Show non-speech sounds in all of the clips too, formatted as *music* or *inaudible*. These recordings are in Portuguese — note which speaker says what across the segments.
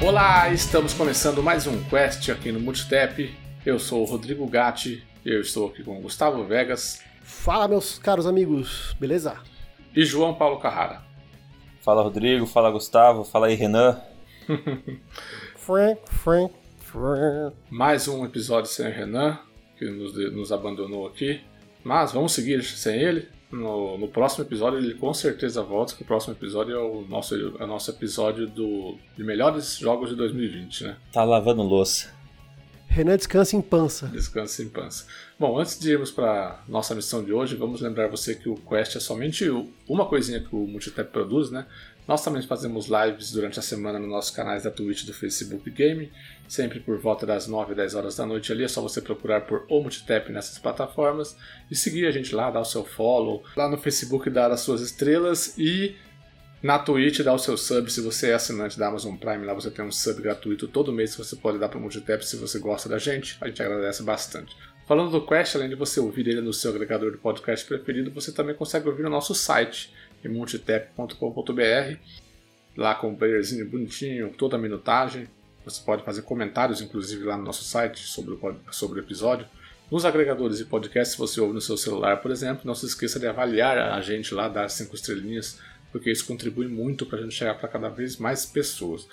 Speaker 1: Olá, estamos começando mais um Quest aqui no Multitap. Eu sou o Rodrigo Gatti, eu estou aqui com o Gustavo Vegas.
Speaker 2: Fala, meus caros amigos, beleza?
Speaker 1: E João Paulo Carrara.
Speaker 3: Fala, Rodrigo, fala, Gustavo, fala aí, Renan. *laughs*
Speaker 2: Frank, Frank, Frank.
Speaker 1: Mais um episódio sem o Renan, que nos, nos abandonou aqui. Mas vamos seguir sem ele. No, no, próximo episódio ele com certeza volta, que o próximo episódio é o nosso, é o nosso episódio do, de melhores jogos de 2020, né?
Speaker 3: Tá lavando louça.
Speaker 2: Renan descansa em pança.
Speaker 1: Descansa em pança. Bom, antes de irmos para nossa missão de hoje, vamos lembrar você que o Quest é somente uma coisinha que o Multitap produz, né? Nós também fazemos lives durante a semana nos nossos canais da Twitch do Facebook Game, sempre por volta das 9 e 10 horas da noite ali. É só você procurar por O Multitap nessas plataformas e seguir a gente lá, dar o seu follow. Lá no Facebook, dar as suas estrelas e na Twitch dar o seu sub. Se você é assinante da Amazon Prime, lá você tem um sub gratuito todo mês que você pode dar para o Multitap se você gosta da gente. A gente agradece bastante. Falando do Quest, além de você ouvir ele no seu agregador de podcast preferido, você também consegue ouvir no nosso site em multitap.com.br, lá com o playerzinho bonitinho, toda a minutagem. Você pode fazer comentários, inclusive, lá no nosso site sobre o, sobre o episódio. Nos agregadores de podcast, se você ouve no seu celular, por exemplo, não se esqueça de avaliar a gente lá, dar cinco estrelinhas, porque isso contribui muito para a gente chegar para cada vez mais pessoas.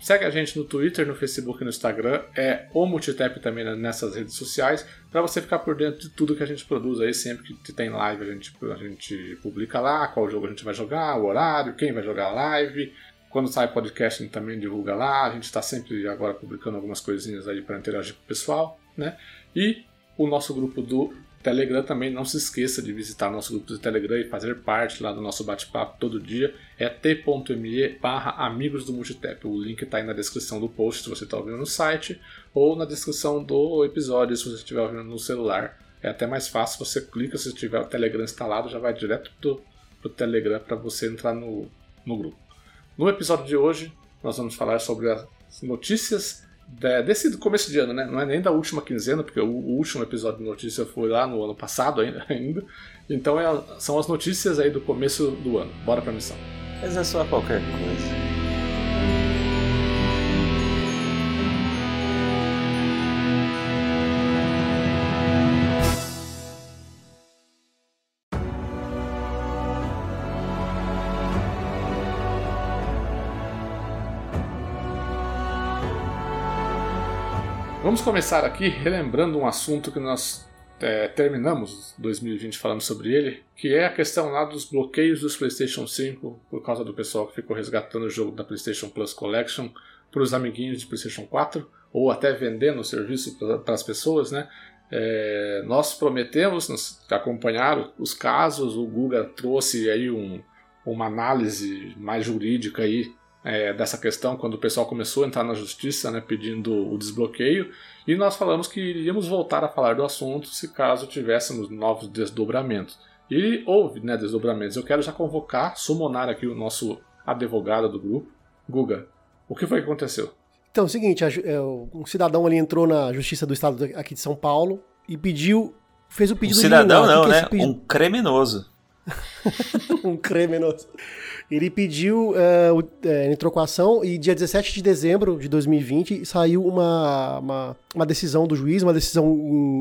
Speaker 1: Segue a gente no Twitter, no Facebook e no Instagram. É o Multitap também nessas redes sociais. Para você ficar por dentro de tudo que a gente produz aí. Sempre que tem live, a gente, a gente publica lá qual jogo a gente vai jogar, o horário, quem vai jogar a live. Quando sai podcast, a gente também divulga lá. A gente está sempre agora publicando algumas coisinhas aí para interagir com o pessoal. Né? E o nosso grupo do Telegram também, não se esqueça de visitar nosso grupo de Telegram e fazer parte lá do nosso bate-papo todo dia. É t.me barra amigos do Multitap. O link está aí na descrição do post se você está ouvindo no site ou na descrição do episódio se você estiver ouvindo no celular. É até mais fácil, você clica, se tiver o Telegram instalado, já vai direto pro, pro Telegram para você entrar no, no grupo. No episódio de hoje, nós vamos falar sobre as notícias desse começo de ano, né? Não é nem da última quinzena, porque o, último episódio de notícia foi lá no ano passado ainda. *laughs* ainda. Então é, são as notícias aí do começo do ano. Bora pra missão.
Speaker 3: Mas é só qualquer coisa.
Speaker 1: Vamos começar aqui relembrando um assunto que nós é, terminamos 2020 falando sobre ele, que é a questão lá dos bloqueios dos PlayStation 5 por causa do pessoal que ficou resgatando o jogo da PlayStation Plus Collection para os amiguinhos de PlayStation 4 ou até vendendo o serviço para as pessoas, né? É, nós prometemos nos acompanhar os casos, o Google trouxe aí um, uma análise mais jurídica aí é, dessa questão quando o pessoal começou a entrar na justiça né, pedindo o desbloqueio e nós falamos que iríamos voltar a falar do assunto se caso tivéssemos novos desdobramentos. E houve né, desdobramentos. Eu quero já convocar, summonar aqui o nosso advogado do grupo, Guga. O que foi que aconteceu?
Speaker 2: Então, é o seguinte, é, um cidadão ali entrou na Justiça do Estado aqui de São Paulo e pediu, fez o pedido
Speaker 3: um cidadão não, que que é né? Um criminoso. *laughs*
Speaker 2: um criminoso. Ele pediu, uh, entrou com a ação e dia 17 de dezembro de 2020 saiu uma, uma, uma decisão do juiz, uma decisão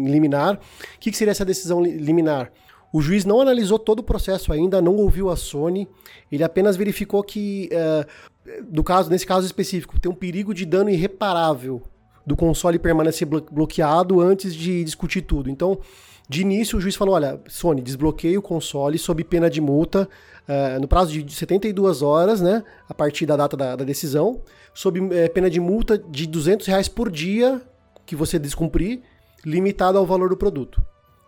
Speaker 2: liminar. O que, que seria essa decisão liminar? O juiz não analisou todo o processo ainda, não ouviu a Sony, ele apenas verificou que, uh, do caso, nesse caso específico, tem um perigo de dano irreparável do console permanecer bloqueado antes de discutir tudo. Então, de início, o juiz falou: olha, Sony, desbloqueie o console sob pena de multa uh, no prazo de 72 horas, né, a partir da data da, da decisão, sob uh, pena de multa de 200 reais por dia que você descumprir, limitado ao valor do produto.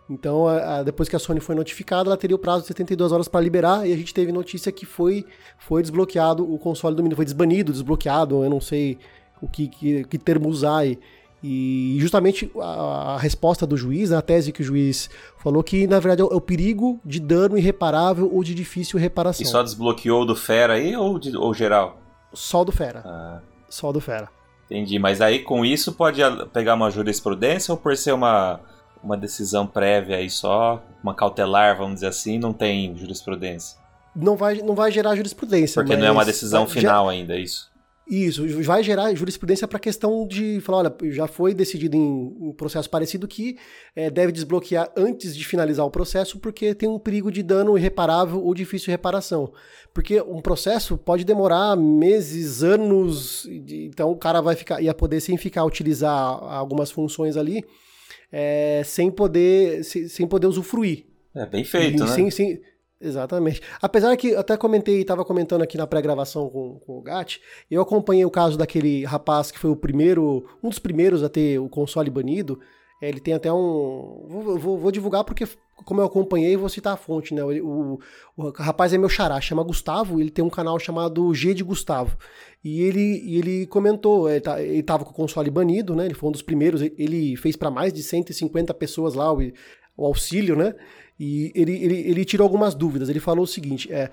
Speaker 2: Então, uh, depois que a Sony foi notificada, ela teria o prazo de 72 horas para liberar e a gente teve notícia que foi, foi desbloqueado o console do menino, foi desbanido, desbloqueado, eu não sei o que, que, que termo usar aí. Justamente a, a, resposta do juiz, a tese que o juiz falou que, na verdade, é o, é o perigo de dano irreparável ou de difícil reparação.
Speaker 3: E só desbloqueou do Fera aí ou, de, ou geral?
Speaker 2: Só do Fera. Ah. Só do Fera.
Speaker 3: Entendi, mas aí com isso pode pegar uma jurisprudência ou por ser uma, uma decisão prévia aí só, uma cautelar, vamos dizer assim, não tem jurisprudência?
Speaker 2: Não vai, não vai gerar jurisprudência.
Speaker 3: Porque não é uma decisão final já... ainda, é isso?
Speaker 2: Isso, vai gerar jurisprudência para a questão de falar, olha, já foi decidido em um processo parecido que é, deve desbloquear antes de finalizar o processo, porque tem um perigo de dano irreparável ou difícil reparação. Porque um processo pode demorar meses, anos, então o cara vai ficar, ia poder sem ficar utilizar algumas funções ali, é, sem poder, sem, sem poder usufruir.
Speaker 3: É bem feito, e, né?
Speaker 2: Sem, sem, Exatamente. Apesar que até comentei, estava comentando aqui na pré-gravação com, com o Gat, eu acompanhei o caso daquele rapaz que foi o primeiro, um dos primeiros a ter o console banido. Ele tem até um. Vou, vou, vou divulgar porque, como eu acompanhei, vou citar a fonte, né? O, o, o, rapaz é meu xará, chama Gustavo, ele tem um canal chamado G de Gustavo. E ele, ele comentou, ele, tá, ele tava com o console banido, né? Ele foi um dos primeiros, ele fez para mais de 150 pessoas lá o, o auxílio, né? E ele, ele, ele tirou algumas dúvidas. Ele falou o seguinte: é,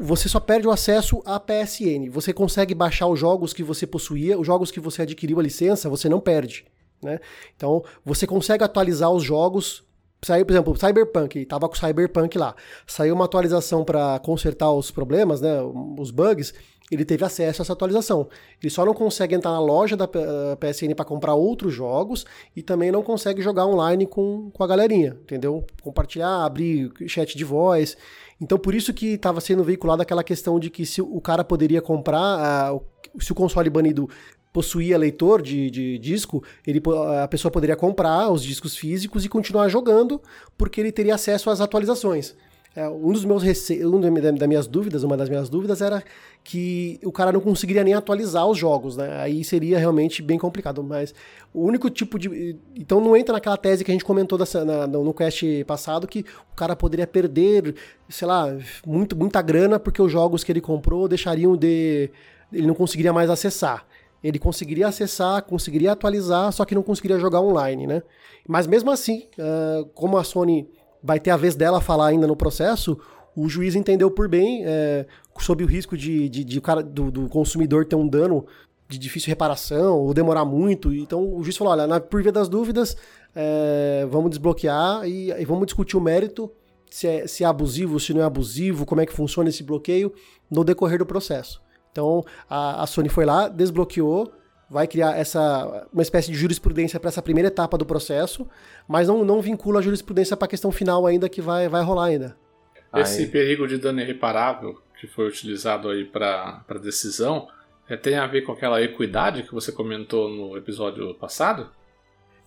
Speaker 2: você só perde o acesso à PSN. Você consegue baixar os jogos que você possuía, os jogos que você adquiriu a licença, você não perde. Né? Então, você consegue atualizar os jogos. Saiu, por exemplo, Cyberpunk, estava com Cyberpunk lá. Saiu uma atualização para consertar os problemas, né, os bugs ele teve acesso a essa atualização. Ele só não consegue entrar na loja da PSN para comprar outros jogos e também não consegue jogar online com, com a galerinha, entendeu? Compartilhar, abrir chat de voz. Então, por isso que estava sendo veiculada aquela questão de que se o cara poderia comprar, se o console banido possuía leitor de, de disco, ele, a pessoa poderia comprar os discos físicos e continuar jogando, porque ele teria acesso às atualizações. É, um dos meus um das minhas dúvidas, uma das minhas dúvidas era que o cara não conseguiria nem atualizar os jogos, né? Aí seria realmente bem complicado. Mas o único tipo de. Então não entra naquela tese que a gente comentou dessa, na, no cast passado que o cara poderia perder, sei lá, muito, muita grana porque os jogos que ele comprou deixariam de. Ele não conseguiria mais acessar. Ele conseguiria acessar, conseguiria atualizar, só que não conseguiria jogar online, né? Mas mesmo assim, uh, como a Sony vai ter a vez dela falar ainda no processo, o juiz entendeu por bem, é, sob o risco de, de, de cara, do, do, consumidor ter um dano de difícil reparação ou demorar muito. Então o juiz falou: olha, na, por via das dúvidas, é, vamos desbloquear e, e, vamos discutir o mérito, se é, se é abusivo, se não é abusivo, como é que funciona esse bloqueio no decorrer do processo. Então a, a Sony foi lá, desbloqueou, vai criar essa uma espécie de jurisprudência para essa primeira etapa do processo, mas não, não vincula a jurisprudência para a questão final ainda que vai, vai rolar ainda.
Speaker 1: Esse aí. perigo de dano irreparável que foi utilizado aí para decisão é, tem a ver com aquela equidade que você comentou no episódio passado?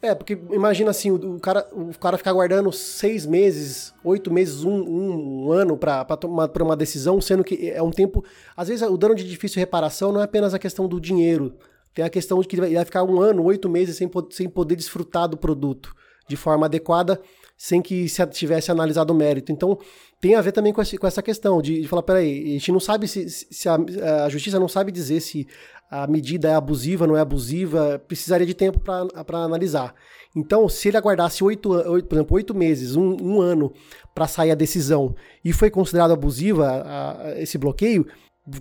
Speaker 2: É, porque imagina assim, o, cara, o cara ficar guardando seis meses, oito meses, um, um, um ano para tomar uma decisão, sendo que é um tempo. Às vezes o dano de difícil reparação não é apenas a questão do dinheiro, tem a questão de que ele vai ficar um ano, oito meses sem, sem poder desfrutar do produto de forma adequada, sem que se tivesse analisado o mérito. Então, tem a ver também com, esse, com essa questão de, de, falar, peraí, a gente não sabe se, se a, a, justiça não sabe dizer se a medida é abusiva, não é abusiva, precisaria de tempo para analisar. Então, se ele aguardasse oito, oito, por exemplo, oito meses, um, um ano para sair a decisão e foi considerado abusiva a, a, esse bloqueio,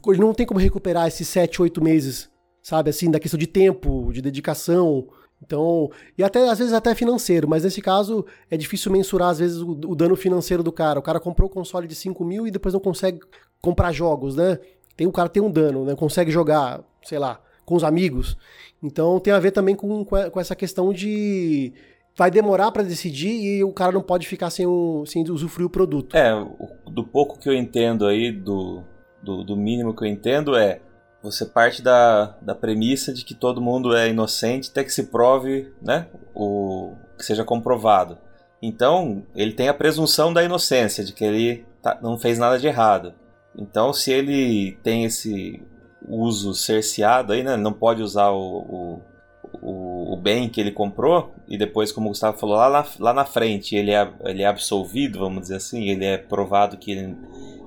Speaker 2: ele não tem como recuperar esses sete, oito meses sabe? Assim, da questão de tempo, de dedicação. Então, e até às vezes até financeiro, mas nesse caso é difícil mensurar às vezes o, o dano financeiro do cara. O cara comprou o console de 5 mil e depois não consegue comprar jogos, né? Tem, o cara tem um dano, né? Consegue jogar, sei lá, com os amigos. Então tem a ver também com, com essa questão de vai demorar para decidir e o cara não pode ficar sem, um, sem usufruir o produto.
Speaker 3: É, do pouco que eu entendo aí, do, do, do mínimo que eu entendo é você parte da, da premissa de que todo mundo é inocente até que se prove, né, o que seja comprovado. Então, ele tem a presunção da inocência, de que ele tá, não fez nada de errado. Então, se ele tem esse uso cerceado aí, né, não pode usar o, o, o, bem que ele comprou e depois, como o Gustavo falou, lá na, lá na frente ele é, ele é absolvido, vamos dizer assim, ele é provado que ele,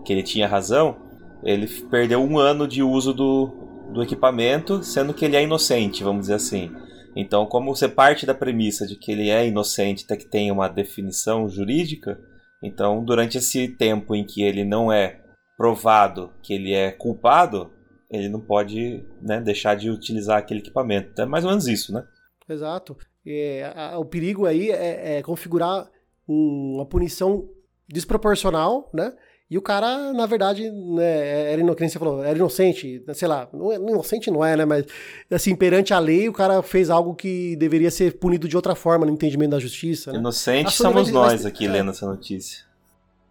Speaker 3: que ele tinha razão, ele perdeu um ano de uso do, do equipamento, sendo que ele é inocente, vamos dizer assim. Então, como você parte da premissa de que ele é inocente até que tem uma definição jurídica, então durante esse tempo em que ele não é provado que ele é culpado, ele não pode né, deixar de utilizar aquele equipamento. É mais ou menos isso, né?
Speaker 2: Exato. É, a, o perigo aí é, é configurar um, uma punição desproporcional, né? E o cara, na verdade, né, era inocente, você falou, era inocente, sei lá, não é, inocente não é, né? Mas, assim, perante a lei, o cara fez algo que deveria ser punido de outra forma no entendimento da justiça. Né?
Speaker 3: Inocentes somos nós aqui é, lendo essa notícia.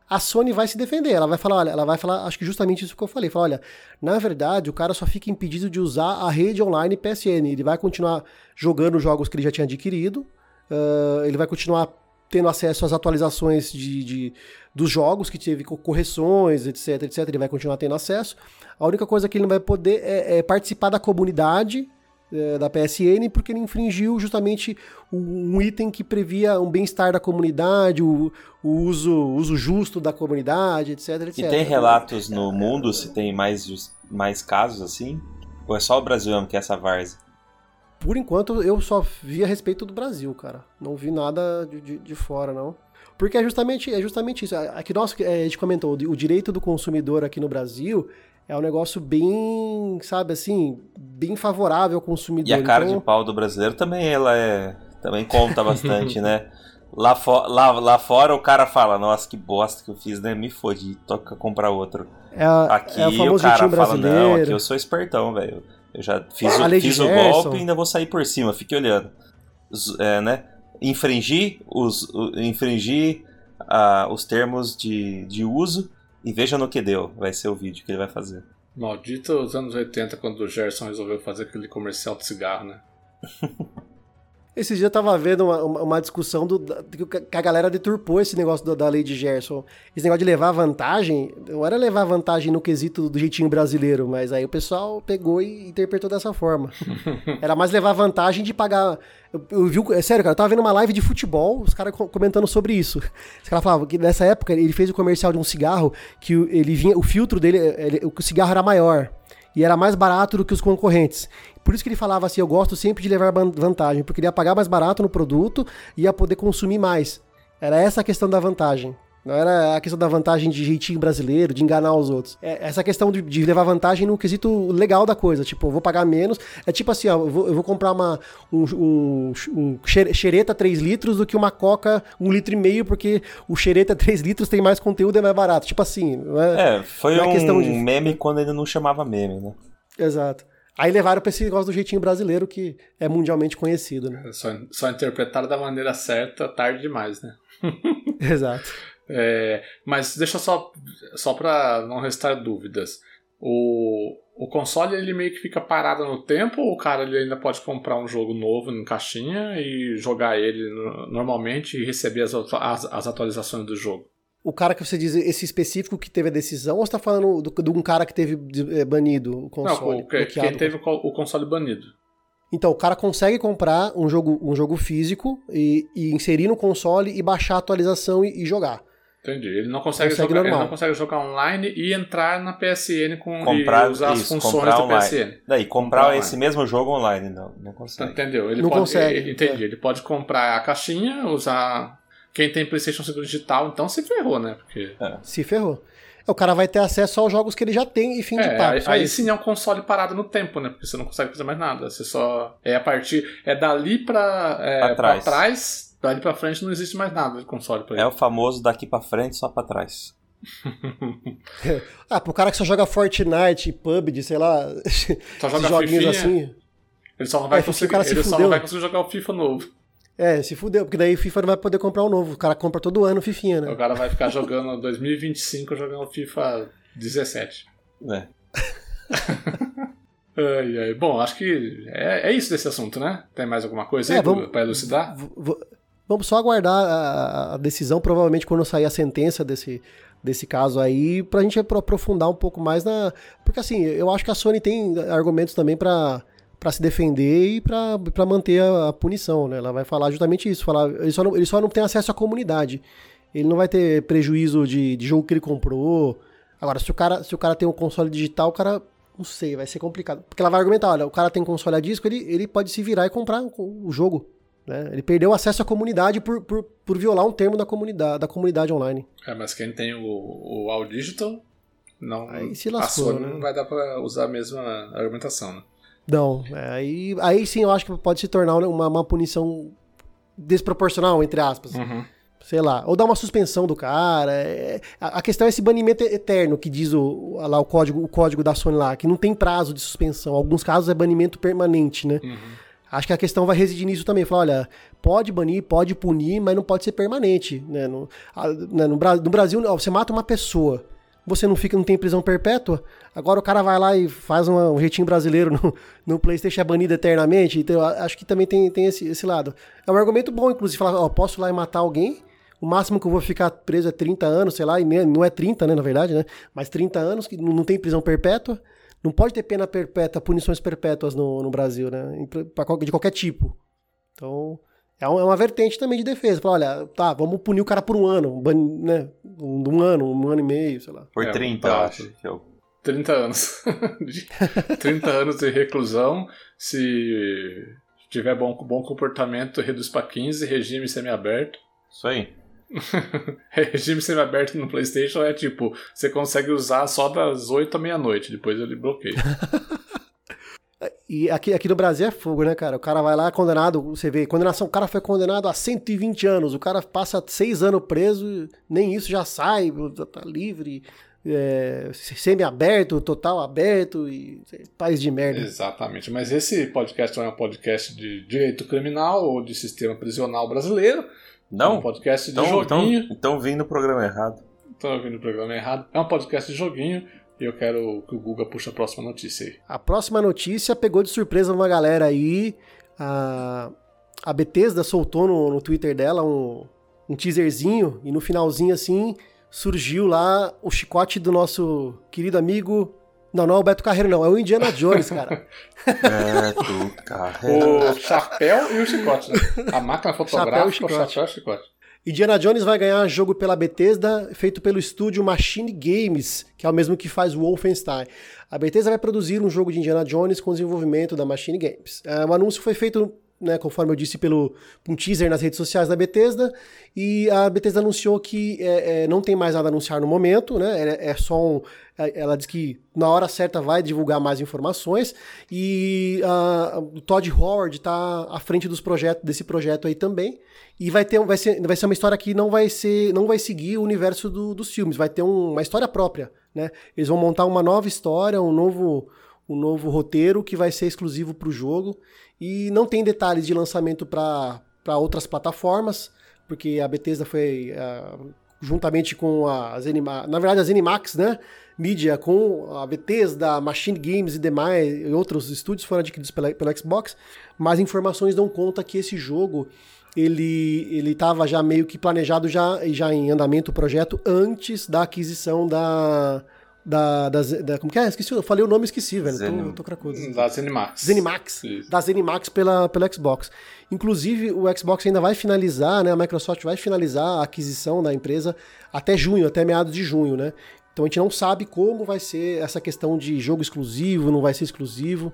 Speaker 2: A Sony vai se defender, ela vai falar, olha, ela vai falar, acho que justamente isso que eu falei, falar, olha, na verdade, o cara só fica impedido de usar a rede online PSN, ele vai continuar jogando jogos que ele já tinha adquirido, uh, ele vai continuar tendo acesso às atualizações de, de, dos jogos que teve correções, etc, etc. Ele vai continuar tendo acesso. A única coisa que ele não vai poder é, é participar da comunidade é, da PSN porque ele infringiu justamente um item que previa um bem-estar da comunidade, o, o, uso, uso justo da comunidade, etc, etc.
Speaker 3: E tem relatos no mundo se tem mais, mais casos assim? Ou é só o Brasil que é essa várzea?
Speaker 2: Por enquanto, eu só vi a respeito do Brasil, cara. Não vi nada de, de, de fora, não. Porque é justamente, é justamente isso. Aqui nós, é, a gente comentou, o direito do consumidor aqui no Brasil é um negócio bem, sabe assim, bem favorável ao consumidor.
Speaker 3: E a cara então... de pau do brasileiro também, ela é. Também conta bastante, né? *laughs* Lá, for, lá, lá fora o cara fala, nossa, que bosta que eu fiz, né? Me fodi, toca comprar outro.
Speaker 2: É, aqui é o, o cara fala,
Speaker 3: não, aqui eu sou espertão, velho. Eu já fiz, o, fiz o golpe e ainda vou sair por cima, fique olhando. É, né? Infringir os, infringir uh, os termos de, de uso e veja no que deu. Vai ser o vídeo que ele vai fazer.
Speaker 1: Maldito os anos 80 quando o Gerson resolveu fazer aquele comercial de cigarro, né? *laughs*
Speaker 2: Esse dia eu tava vendo uma, uma discussão do, que a galera deturpou esse negócio do, da lei de Gerson. Esse negócio de levar vantagem, não era levar vantagem no quesito do jeitinho brasileiro, mas aí o pessoal pegou e interpretou dessa forma. *laughs* era mais levar vantagem de pagar. Eu, eu vi, é sério, cara, eu tava vendo uma live de futebol, os caras comentando sobre isso. Os caras falavam que nessa época ele fez o comercial de um cigarro que ele vinha, o filtro dele, ele, o cigarro era maior e era mais barato do que os concorrentes. Por isso que ele falava assim: eu gosto sempre de levar vantagem, porque ele ia pagar mais barato no produto e ia poder consumir mais. Era essa a questão da vantagem. Não era a questão da vantagem de jeitinho brasileiro, de enganar os outros. É essa questão de, de, levar vantagem no quesito legal da coisa. Tipo, eu vou pagar menos. É tipo assim, ó, eu vou, eu vou comprar uma, um, um, um xereta 3 litros do que uma coca 1 litro e meio, porque o xereta *laughs* 3 litros tem mais conteúdo e é mais barato. Tipo assim.
Speaker 3: É, é foi é um de... meme quando ele não chamava meme, né?
Speaker 2: Exato. Aí levaram pra esse negócio do jeitinho brasileiro, que é mundialmente conhecido, né?
Speaker 1: Só, só interpretaram da maneira certa tarde demais, né? *laughs*
Speaker 2: Exato.
Speaker 1: É, mas deixa só, só para não restar dúvidas. O, o console ele meio que fica parado no tempo ou o cara ele ainda pode comprar um jogo novo em caixinha e jogar ele normalmente e receber as, as, as atualizações do jogo?
Speaker 2: O cara que você diz, esse específico que teve a decisão, ou você tá falando de um cara que teve é, banido o console?
Speaker 1: Não, o, quem teve o console banido.
Speaker 2: Então, o cara consegue comprar um jogo, um jogo físico e, e inserir no console e baixar a atualização e, e jogar.
Speaker 1: Entendi. Ele não consegue, consegue jogar, ele não consegue jogar online e entrar na PSN com comprar, e usar isso, as funções da PSN.
Speaker 3: Daí, comprar, comprar esse mesmo jogo online, não, não consegue.
Speaker 1: Entendeu? Ele
Speaker 2: não
Speaker 1: pode,
Speaker 2: consegue.
Speaker 1: Ele, entendi. É. Ele pode comprar a caixinha, usar quem tem PlayStation 5 digital, então se ferrou, né? Porque...
Speaker 2: É. Se ferrou. O cara vai ter acesso aos jogos que ele já tem e fim
Speaker 1: é,
Speaker 2: de papo.
Speaker 1: Aí, aí sim é um console parado no tempo, né? Porque você não consegue fazer mais nada. Você só. É a partir. É dali pra, é, pra trás. Pra trás, dali pra frente não existe mais nada de console pra
Speaker 3: ele. É o famoso daqui pra frente, só pra trás. *laughs*
Speaker 2: ah, pro cara que só joga Fortnite, PUBG, sei lá.
Speaker 1: Só *laughs* joga joguinhos assim. Ele só não vai, é, conseguir, ele só não vai conseguir jogar o FIFA novo.
Speaker 2: É, se fudeu, porque daí o FIFA não vai poder comprar um novo. O cara compra todo ano o Fifinha, né?
Speaker 1: O cara vai ficar jogando *laughs* 2025 jogando FIFA 17.
Speaker 3: É. *laughs*
Speaker 1: ai, ai. Bom, acho que é, é, isso desse assunto, né? Tem mais alguma coisa é, aí vamos, pra elucidar?
Speaker 2: Vamos só aguardar a, a, decisão, provavelmente quando sair a sentença desse, desse caso aí, pra gente aprofundar um pouco mais na. Porque assim, eu acho que a Sony tem argumentos também para para se defender e para manter a, a, punição, né? Ela vai falar justamente isso, falar, ele só não, ele só não tem acesso à comunidade. Ele não vai ter prejuízo de, de jogo que ele comprou. Agora, se o cara, se o cara tem um console digital, o cara Não sei, vai ser complicado. Porque ela vai argumentar, olha, o cara tem console a disco, ele, ele pode se virar e comprar o jogo. Né? Ele perdeu acesso à comunidade por, por, por violar um termo da comunidade, da comunidade online.
Speaker 1: É, mas quem tem o, o All Digital, não,
Speaker 2: aí se lascou,
Speaker 1: a Sony
Speaker 2: né?
Speaker 1: não vai dar pra usar a mesma argumentação, né?
Speaker 2: Não, é, aí, aí sim eu acho que pode se tornar uma, uma punição desproporcional, entre aspas.
Speaker 1: Uhum.
Speaker 2: Sei lá, ou dar uma suspensão do cara. é- a, a questão é esse banimento eterno que diz o, lá, o, código, o código da Sony lá, que não tem prazo de suspensão. Em alguns casos é banimento permanente, né?
Speaker 1: Uhum.
Speaker 2: Acho que a questão vai residir nisso também. Falar, olha, pode banir, pode punir, mas não pode ser permanente. Né? No, a- né, no, no Brasil, ó, você mata uma pessoa, você não fica, não tem prisão perpétua. Agora o cara vai lá e faz uma- um jeitinho brasileiro no, *laughs* no PlayStation é banido eternamente. Então, acho que também tem, tem esse, esse lado. É um argumento bom, inclusive, falar, ó, posso ir lá e matar alguém. O máximo que eu vou ficar preso é 30 anos, sei lá, e não é 30, né, na verdade, né? Mas 30 anos, que não tem prisão perpétua. Não pode ter pena perpétua, punições perpétuas no, no Brasil, né? De qualquer tipo. Então, é é uma vertente também de defesa. Falar, olha, tá, vamos punir o cara por um ano, ban- né? Um, um ano, um ano e meio, sei lá.
Speaker 3: Por
Speaker 1: É,
Speaker 3: 30, eu
Speaker 1: prazo.
Speaker 3: acho. Que eu...
Speaker 1: 30 anos. *laughs* De- 30 anos de reclusão. Se tiver bom, bom comportamento, reduz para 15. Regime semiaberto.
Speaker 3: Isso aí. *laughs*
Speaker 1: Regime semiaberto no PlayStation é tipo: você consegue usar só das 8 à meia-noite. Depois ele bloqueia. *laughs*
Speaker 2: E aqui, aqui no Brasil é fogo, né, cara? O cara vai lá condenado, você vê, condenação, o cara foi condenado a 120 anos, o cara passa seis anos preso, nem isso já sai, tá livre, é, semi-aberto, total aberto, e país de merda.
Speaker 1: Exatamente. Mas esse podcast não é um podcast de direito criminal ou de sistema prisional brasileiro. É um
Speaker 3: Não?
Speaker 1: podcast de
Speaker 3: Então, então,
Speaker 1: joguinho.
Speaker 3: então vim no programa errado.
Speaker 1: Estão ouvindo o programa errado. É um podcast de joguinho. E eu quero que o Guga puxe a próxima notícia aí.
Speaker 2: A próxima notícia pegou de surpresa uma galera aí. A, a Bethesda soltou no, no Twitter dela um, um teaserzinho e no finalzinho assim surgiu lá o chicote do nosso querido amigo. Não, não é o Beto Carreiro, não, é o Indiana Jones, cara.
Speaker 3: Tu, *laughs* carreira.
Speaker 1: O chapéu e o chicote, né? A máquina fotográfica,
Speaker 2: Chapéu e
Speaker 1: o
Speaker 2: chicote.
Speaker 1: chapéu e o chicote.
Speaker 2: Indiana Jones vai ganhar jogo pela Bethesda, feito pelo estúdio Machine Games, que é o mesmo que faz o Wolfenstein. A Bethesda vai produzir um jogo de Indiana Jones com desenvolvimento da Machine Games. É, o anúncio foi feito, né, conforme eu disse, pelo um teaser nas redes sociais da Bethesda, e a Bethesda anunciou que é, é, não tem mais nada a anunciar no momento, né? É, é só um. é- Ela diz que na hora certa vai divulgar mais informações e ah, o Todd Howard está à frente dos projetos desse projeto aí também e vai ter vai ser, vai ser uma história que não vai ser não vai seguir o universo do- dos filmes vai ter um- uma história própria né eles vão montar uma nova história um novo um novo roteiro que vai ser exclusivo para o jogo. E não tem detalhes de lançamento para outras plataformas porque a Bethesda foi ah, juntamente com a Zenimax, na verdade a Zenimax, né, mídia com a Bethesda, Machine Games e demais e outros estúdios foram adquiridos pela, pela Xbox, mas informações dão conta que esse jogo ele ele estava já meio que planejado já já em andamento o projeto antes da aquisição da da, da, da como que é? Esqueci, eu falei o nome esqueci, velho.
Speaker 3: Zenim-
Speaker 2: Tô, tô cracudo.
Speaker 1: Da Zenimax.
Speaker 2: Zenimax,
Speaker 1: Isso.
Speaker 2: da Zenimax pela, pela Xbox. Inclusive, o Xbox ainda vai finalizar, né? A Microsoft vai finalizar a aquisição da empresa até junho, até meados de junho, né? Então a gente não sabe como vai ser essa questão de jogo exclusivo, não vai ser exclusivo.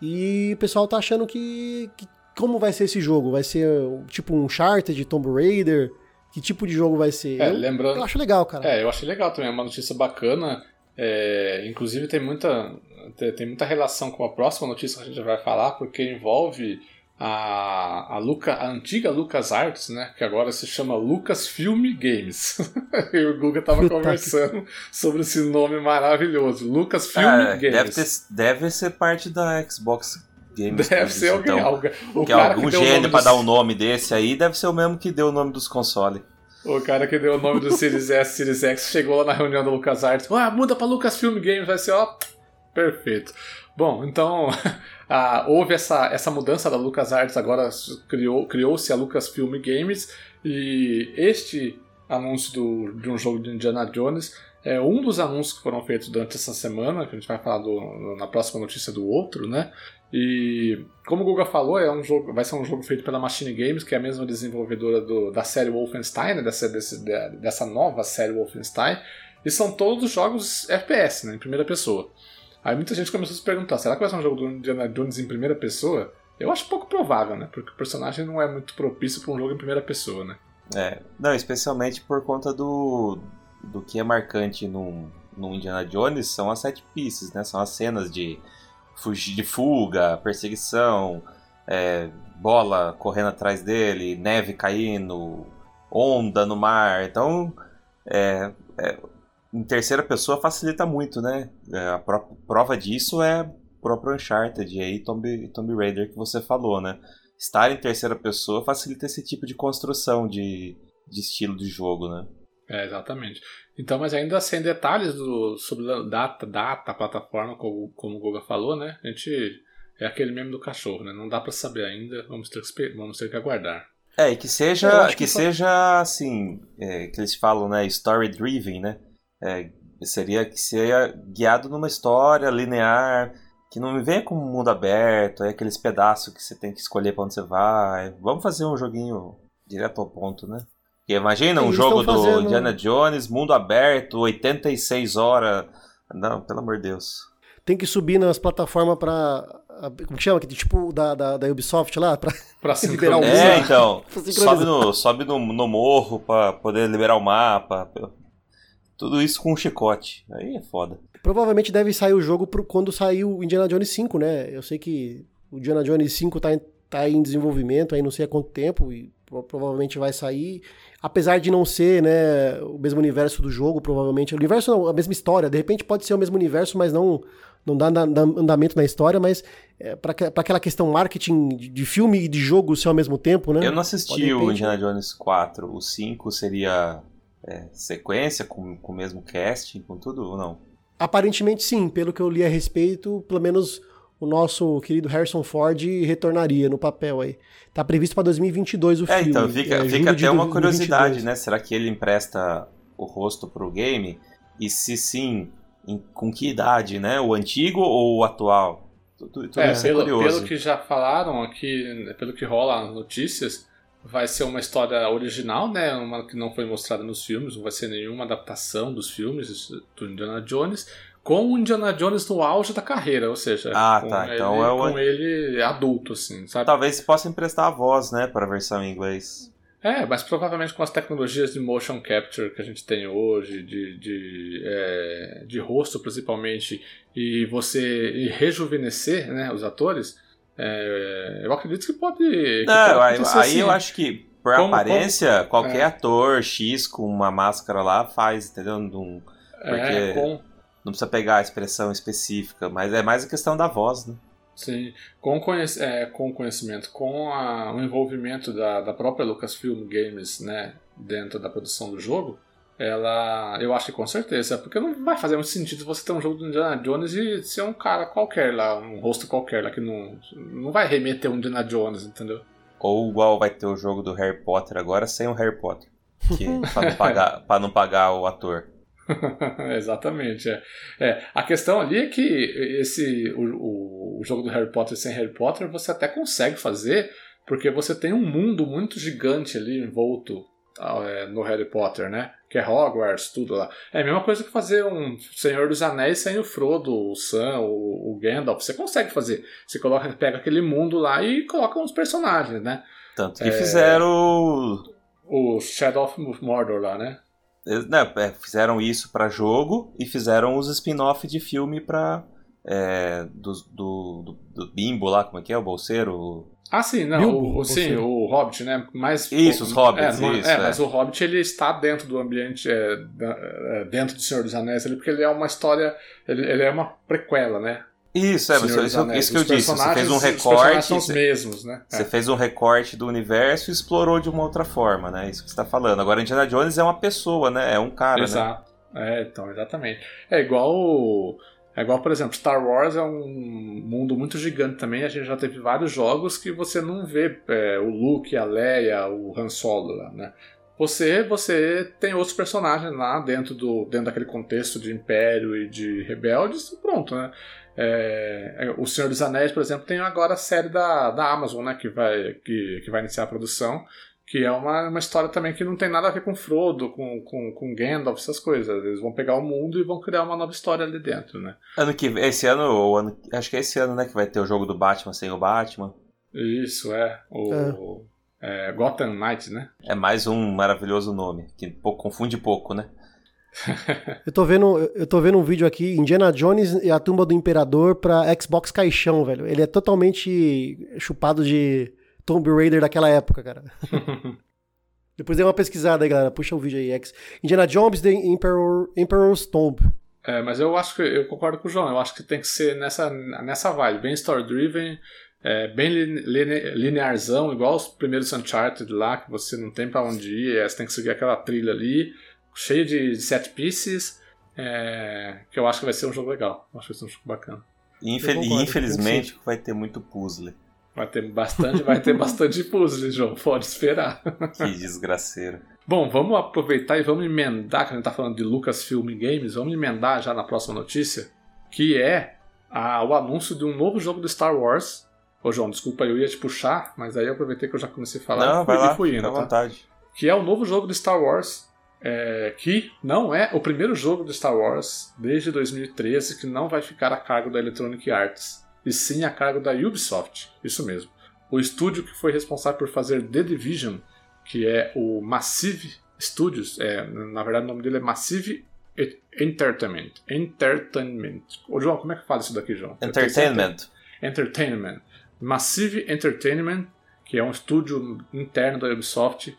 Speaker 2: E o pessoal tá achando que, que como vai ser esse jogo? Vai ser tipo um Uncharted, Tomb Raider? Que tipo de jogo vai ser?
Speaker 1: É,
Speaker 2: eu,
Speaker 1: lembrando-
Speaker 2: eu acho legal, cara.
Speaker 1: É, eu achei legal também, é uma notícia bacana. É, inclusive tem muita, tem, tem muita relação com a próxima notícia que a gente vai falar, porque envolve a, a, Luca, a antiga LucasArts, né, que agora se chama Lucasfilm Games. *laughs* e o Guga tava conversando sobre esse nome maravilhoso, Lucasfilm
Speaker 3: Ah,
Speaker 1: Games.
Speaker 3: deve, ter- deve ser parte da Xbox Games.
Speaker 1: Deve ser alguém,
Speaker 3: então.
Speaker 1: alguém- o
Speaker 3: Que
Speaker 1: cara
Speaker 3: algum gênio
Speaker 1: dos-
Speaker 3: dar um nome desse aí deve ser o mesmo que deu o nome dos consoles.
Speaker 1: O cara que deu o nome do Series S, Series X, chegou lá na reunião da LucasArts. Ah, muda pra Lucasfilm Games, vai ser, ó, perfeito. Bom, então, *laughs* ah, houve essa, essa mudança da LucasArts, agora criou- criou-se a Lucasfilm Games, e este anúncio do, de um jogo de Indiana Jones é um dos anúncios que foram feitos durante essa semana, que a gente vai falar do- na próxima notícia do outro, né? E como o Guga falou, é um jogo, vai ser um jogo feito pela Machine Games, que é a mesma desenvolvedora do- da série Wolfenstein, né, dessa, desse- dessa nova série Wolfenstein. E são todos jogos FPS, né, em primeira pessoa. Aí muita gente começou a se perguntar: será que vai ser um jogo do Indiana Jones em primeira pessoa? Eu acho pouco provável, né? Porque o personagem não é muito propício para um jogo em primeira pessoa, né?
Speaker 3: É, não, especialmente por conta do, do que é marcante no, no Indiana Jones são as sete pieces, né? São as cenas de fugir de fuga, perseguição, é, bola correndo atrás dele, neve caindo, onda no mar. Então, é, é, em terceira pessoa facilita muito, né? É, a prova disso é o próprio Uncharted aí, Tomb, Tomb Raider que você falou, né? Estar em terceira pessoa facilita esse tipo de construção de, de estilo de jogo, né?
Speaker 1: É, exatamente. Então, mas ainda sem detalhes do, sobre data, data, plataforma, como, como o Goga falou, né? A gente é aquele meme do cachorro, né? Não dá para saber ainda, vamos ter que, vamos ter que aguardar.
Speaker 3: É, e que seja, que, que seja assim, é, que eles falam, né, story driven, né? É, seria que seja guiado numa história linear, que não venha com um mundo aberto, é aqueles pedaços que você tem que escolher para onde você vai. Vamos fazer um joguinho direto ao ponto, né? E imagina um jogo do fazendo... Indiana Jones, mundo aberto, 86 horas. Não, pelo amor de Deus.
Speaker 2: Tem que subir nas plataformas para como que chama? Tipo da, da, da Ubisoft lá, pra, *laughs*
Speaker 1: pra liberar o
Speaker 3: mapa. É, então. *laughs* sobe no, sobe no, no morro pra poder liberar o mapa. Tudo isso com um chicote. Aí é foda.
Speaker 2: Provavelmente deve sair o jogo pro, quando sair o Indiana Jones 5, né? Eu sei que o Indiana Jones 5 tá em, tá em desenvolvimento aí não sei há quanto tempo e provavelmente vai sair. Apesar de não ser né, o mesmo universo do jogo, provavelmente. O universo não, a mesma história. De repente pode ser o mesmo universo, mas não não dá andamento na história, mas é, para aquela questão marketing de filme e de jogo ser ao mesmo tempo, né?
Speaker 3: Eu não assisti o Indiana Jones 4. O 5 seria é, sequência, com, com o mesmo casting, com tudo ou não?
Speaker 2: Aparentemente sim, pelo que eu li a respeito, pelo menos o nosso querido Harrison Ford retornaria no papel aí. Tá previsto para 2022 o
Speaker 3: é,
Speaker 2: filme.
Speaker 3: Então, fica, é, fica até uma curiosidade, né? Será que ele empresta o rosto pro game? E se sim, em, com que idade, né? O antigo ou o atual?
Speaker 1: Tudo, tudo é, isso é pelo, curioso. Pelo que já falaram aqui, pelo que rola nas notícias, vai ser uma história original, né? Uma que não foi mostrada nos filmes, não vai ser nenhuma adaptação dos filmes do Indiana Jones, com o Indiana Jones no auge da carreira, ou seja,
Speaker 3: ah, tá.
Speaker 1: ele,
Speaker 3: então é
Speaker 1: o... com ele adulto, assim, sabe?
Speaker 3: Talvez possa emprestar a voz, né, para a versão em inglês.
Speaker 1: É, mas provavelmente com as tecnologias de motion capture que a gente tem hoje, de, de, é, de rosto principalmente, e você e rejuvenescer né, os atores, é, eu acredito que pode. Que
Speaker 3: Não, aí, assim. eu acho que por como, aparência, como, qualquer é. ator X com uma máscara lá faz, entendeu? É, porque com... não precisa pegar a expressão específica, mas é mais a questão da voz, né?
Speaker 1: Sim, com, conhec é, com conhecimento, com a, o envolvimento da, da própria Lucasfilm Games né, dentro da produção do jogo, ela, eu acho que com certeza, porque não vai fazer muito sentido você ter um jogo do Indiana Jones e ser um cara qualquer lá, um rosto qualquer lá, que não, não vai remeter um Indiana Jones, entendeu?
Speaker 3: Ou igual vai ter o jogo do Harry Potter agora sem o Harry Potter, que, *laughs* pra, não pagar, pra não pagar o ator. *laughs*
Speaker 1: Exatamente. É. é. A questão ali é que esse o, o, jogo do Harry Potter sem Harry Potter você até consegue fazer, porque você tem um mundo muito gigante ali envolto é, no Harry Potter, né? Que é Hogwarts, tudo lá. É a mesma coisa que fazer um Senhor dos Anéis sem o Frodo, o Sam, o, o Gandalf. Você consegue fazer. Você coloca, pega aquele mundo lá e coloca uns personagens, né?
Speaker 3: Tanto que é... fizeram
Speaker 1: o Shadow of Mordor lá, né?
Speaker 3: Não, é, fizeram isso para jogo e fizeram os spin-off de filme pra. É, do, do, do, do, Bimbo lá, como é que é? O bolseiro?
Speaker 1: Ah, sim, não. Bilbo, o, sim, o Hobbit, né? Mas,
Speaker 3: isso, os Hobbits,
Speaker 1: é,
Speaker 3: isso.
Speaker 1: É, mas o Hobbit ele está dentro do ambiente, é, é, dentro do Senhor dos Anéis, ali, porque ele é uma história. Ele, ele é uma prequela, né?
Speaker 3: Isso, é, isso, isso, que eu disse. Você fez um recorte.
Speaker 1: Os mesmos, né?
Speaker 3: Você é. fez um recorte do universo e explorou de uma outra forma, né? Isso que você está falando. Agora, Indiana Jones é uma pessoa, né? É um cara. Né?
Speaker 1: Exato. Né? É, então, exatamente. É igual. É igual, por exemplo, Star Wars é um mundo muito gigante também. A gente já teve vários jogos que você não vê é, o Luke, a Leia, o Han Solo lá, né? Você, você tem outros personagens lá dentro, do, dentro daquele contexto de Império e de Rebeldes, pronto, né? É, é, o Senhor dos Anéis, por exemplo, tem agora a série da, da Amazon, né, que vai, que, que vai iniciar a produção, que é uma, uma história também que não tem nada a ver com Frodo, com, com, com Gandalf, essas coisas. Eles vão pegar o mundo e vão criar uma nova história ali dentro, né?
Speaker 3: Ano que esse ano, ou ano, acho que é esse ano, né, que vai ter o jogo do Batman sem o Batman.
Speaker 1: Isso, é. O é. É, Gotham Knight, né?
Speaker 3: É mais um maravilhoso nome, que pouco, confunde pouco, né?
Speaker 2: Eu, tô vendo, eu tô vendo um vídeo aqui, Indiana Jones e a Tumba do Imperador pra Xbox Caixão, velho. Ele é totalmente chupado de Tomb Raider daquela época, cara. *laughs* Depois dei uma pesquisada aí, galera. Puxa o vídeo aí. Indiana Jones The Emperor, Emperor's Tomb.
Speaker 1: É, mas eu acho que eu concordo com o João. Eu acho que tem que ser nessa, nessa vibe, bem story-driven, é, bem linearzão, igual os primeiros Uncharted lá, que você não tem para onde ir, é, você tem que seguir aquela trilha ali, cheio de, set pieces, é, que eu acho que vai ser um jogo legal. Acho que vai ser um jogo bacana.
Speaker 3: Infel infelizmente vai ter muito puzzle.
Speaker 1: Vai ter bastante, vai ter *laughs* bastante puzzle, João. Pode esperar.
Speaker 3: Que desgraceiro.
Speaker 1: Bom, vamos aproveitar e vamos emendar, que a gente está falando de Lucasfilm Games, vamos emendar já na próxima notícia, que é a, o anúncio de um novo jogo do Star Wars. Ô João, desculpa, eu ia te puxar, mas aí eu aproveitei que eu já comecei a falar
Speaker 3: Não,
Speaker 1: e
Speaker 3: vai lá,
Speaker 1: fui indo,
Speaker 3: tá? vontade.
Speaker 1: Que é o novo jogo do Star Wars, é, que não é o primeiro jogo do Star Wars desde 2013 que não vai ficar a cargo da Electronic Arts e sim a cargo da Ubisoft. Isso mesmo. O estúdio que foi responsável por fazer The Division, que é o Massive Studios, é, na verdade o nome dele é Massive Entertainment. Entertainment. Ô João, como é que fala isso daqui, João?
Speaker 3: Entertainment.
Speaker 1: Entertainment. Massive Entertainment, que é um estúdio interno da Ubisoft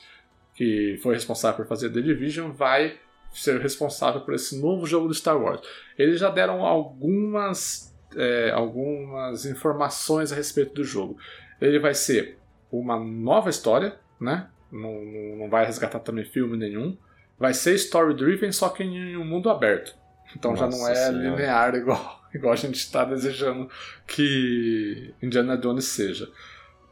Speaker 1: que foi responsável por fazer The Division, vai ser responsável por esse novo jogo do Star Wars. Eles já deram algumas é, algumas informações a respeito do jogo. Ele vai ser uma nova história, né? Não, não vai resgatar também filme nenhum. Vai ser story-driven, só que em um mundo aberto. Então Nossa já não é senhora. linear igual, *laughs* igual a gente está desejando que Indiana Jones seja.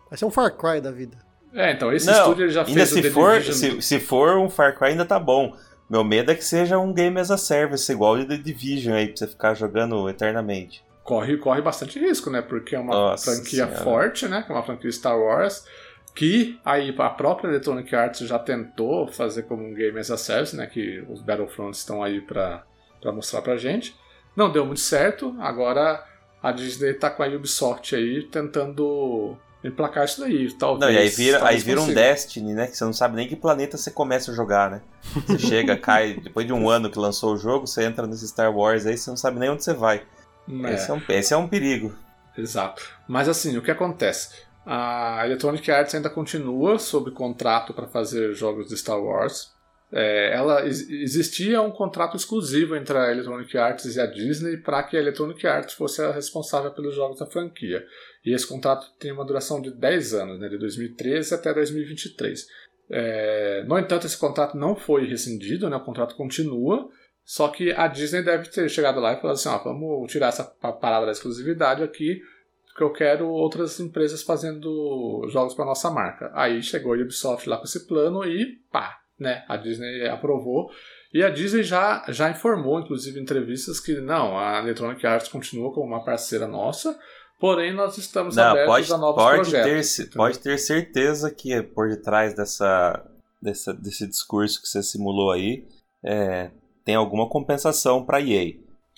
Speaker 2: Vai ser um Far Cry da vida.
Speaker 1: É, então esse não, estúdio já fez
Speaker 3: se for, se, se for um Far Cry ainda tá bom. Meu medo é que seja um game as a service, igual o The Division aí, pra você ficar jogando eternamente
Speaker 1: corre, corre bastante risco, né? Porque é uma Nossa franquia senhora. forte, né? Que é uma franquia Star Wars. Que aí a própria Electronic Arts já tentou fazer como um game as a service, né? Que os Battlefronts estão aí para mostrar pra gente. Não deu muito certo. Agora a Disney tá com a Ubisoft aí tentando emplacar isso daí. Talvez,
Speaker 3: não, e aí vira, aí vira um Destiny, né? Que você não sabe nem que planeta você começa a jogar, né? Você *laughs* chega, cai, depois de um ano que lançou o jogo, você entra nesse Star Wars aí, você não sabe nem onde você vai. É. Esse, é um, esse é um perigo.
Speaker 1: Exato. Mas assim, o que acontece? A Electronic Arts ainda continua sob contrato para fazer jogos de Star Wars. É, ela existia um contrato exclusivo entre a Electronic Arts e a Disney para que a Electronic Arts fosse a responsável pelos jogos da franquia. E esse contrato tem uma duração de 10 anos, né, de 2013 até 2023. É, no entanto, esse contrato não foi rescindido, né, o contrato continua. Só que a Disney deve ter chegado lá e falado assim: ó, vamos tirar essa parada da exclusividade aqui, porque eu quero outras empresas fazendo jogos para nossa marca. Aí chegou a Ubisoft lá com esse plano e pá, né? A Disney aprovou. E a Disney já, já informou, inclusive em entrevistas, que não, a Electronic Arts continua como uma parceira nossa, porém nós estamos não, abertos
Speaker 3: pode,
Speaker 1: a novos
Speaker 3: pode
Speaker 1: projetos.
Speaker 3: Ter, pode ter certeza que por detrás dessa, dessa, desse discurso que você simulou aí, é, tem alguma compensação para EA.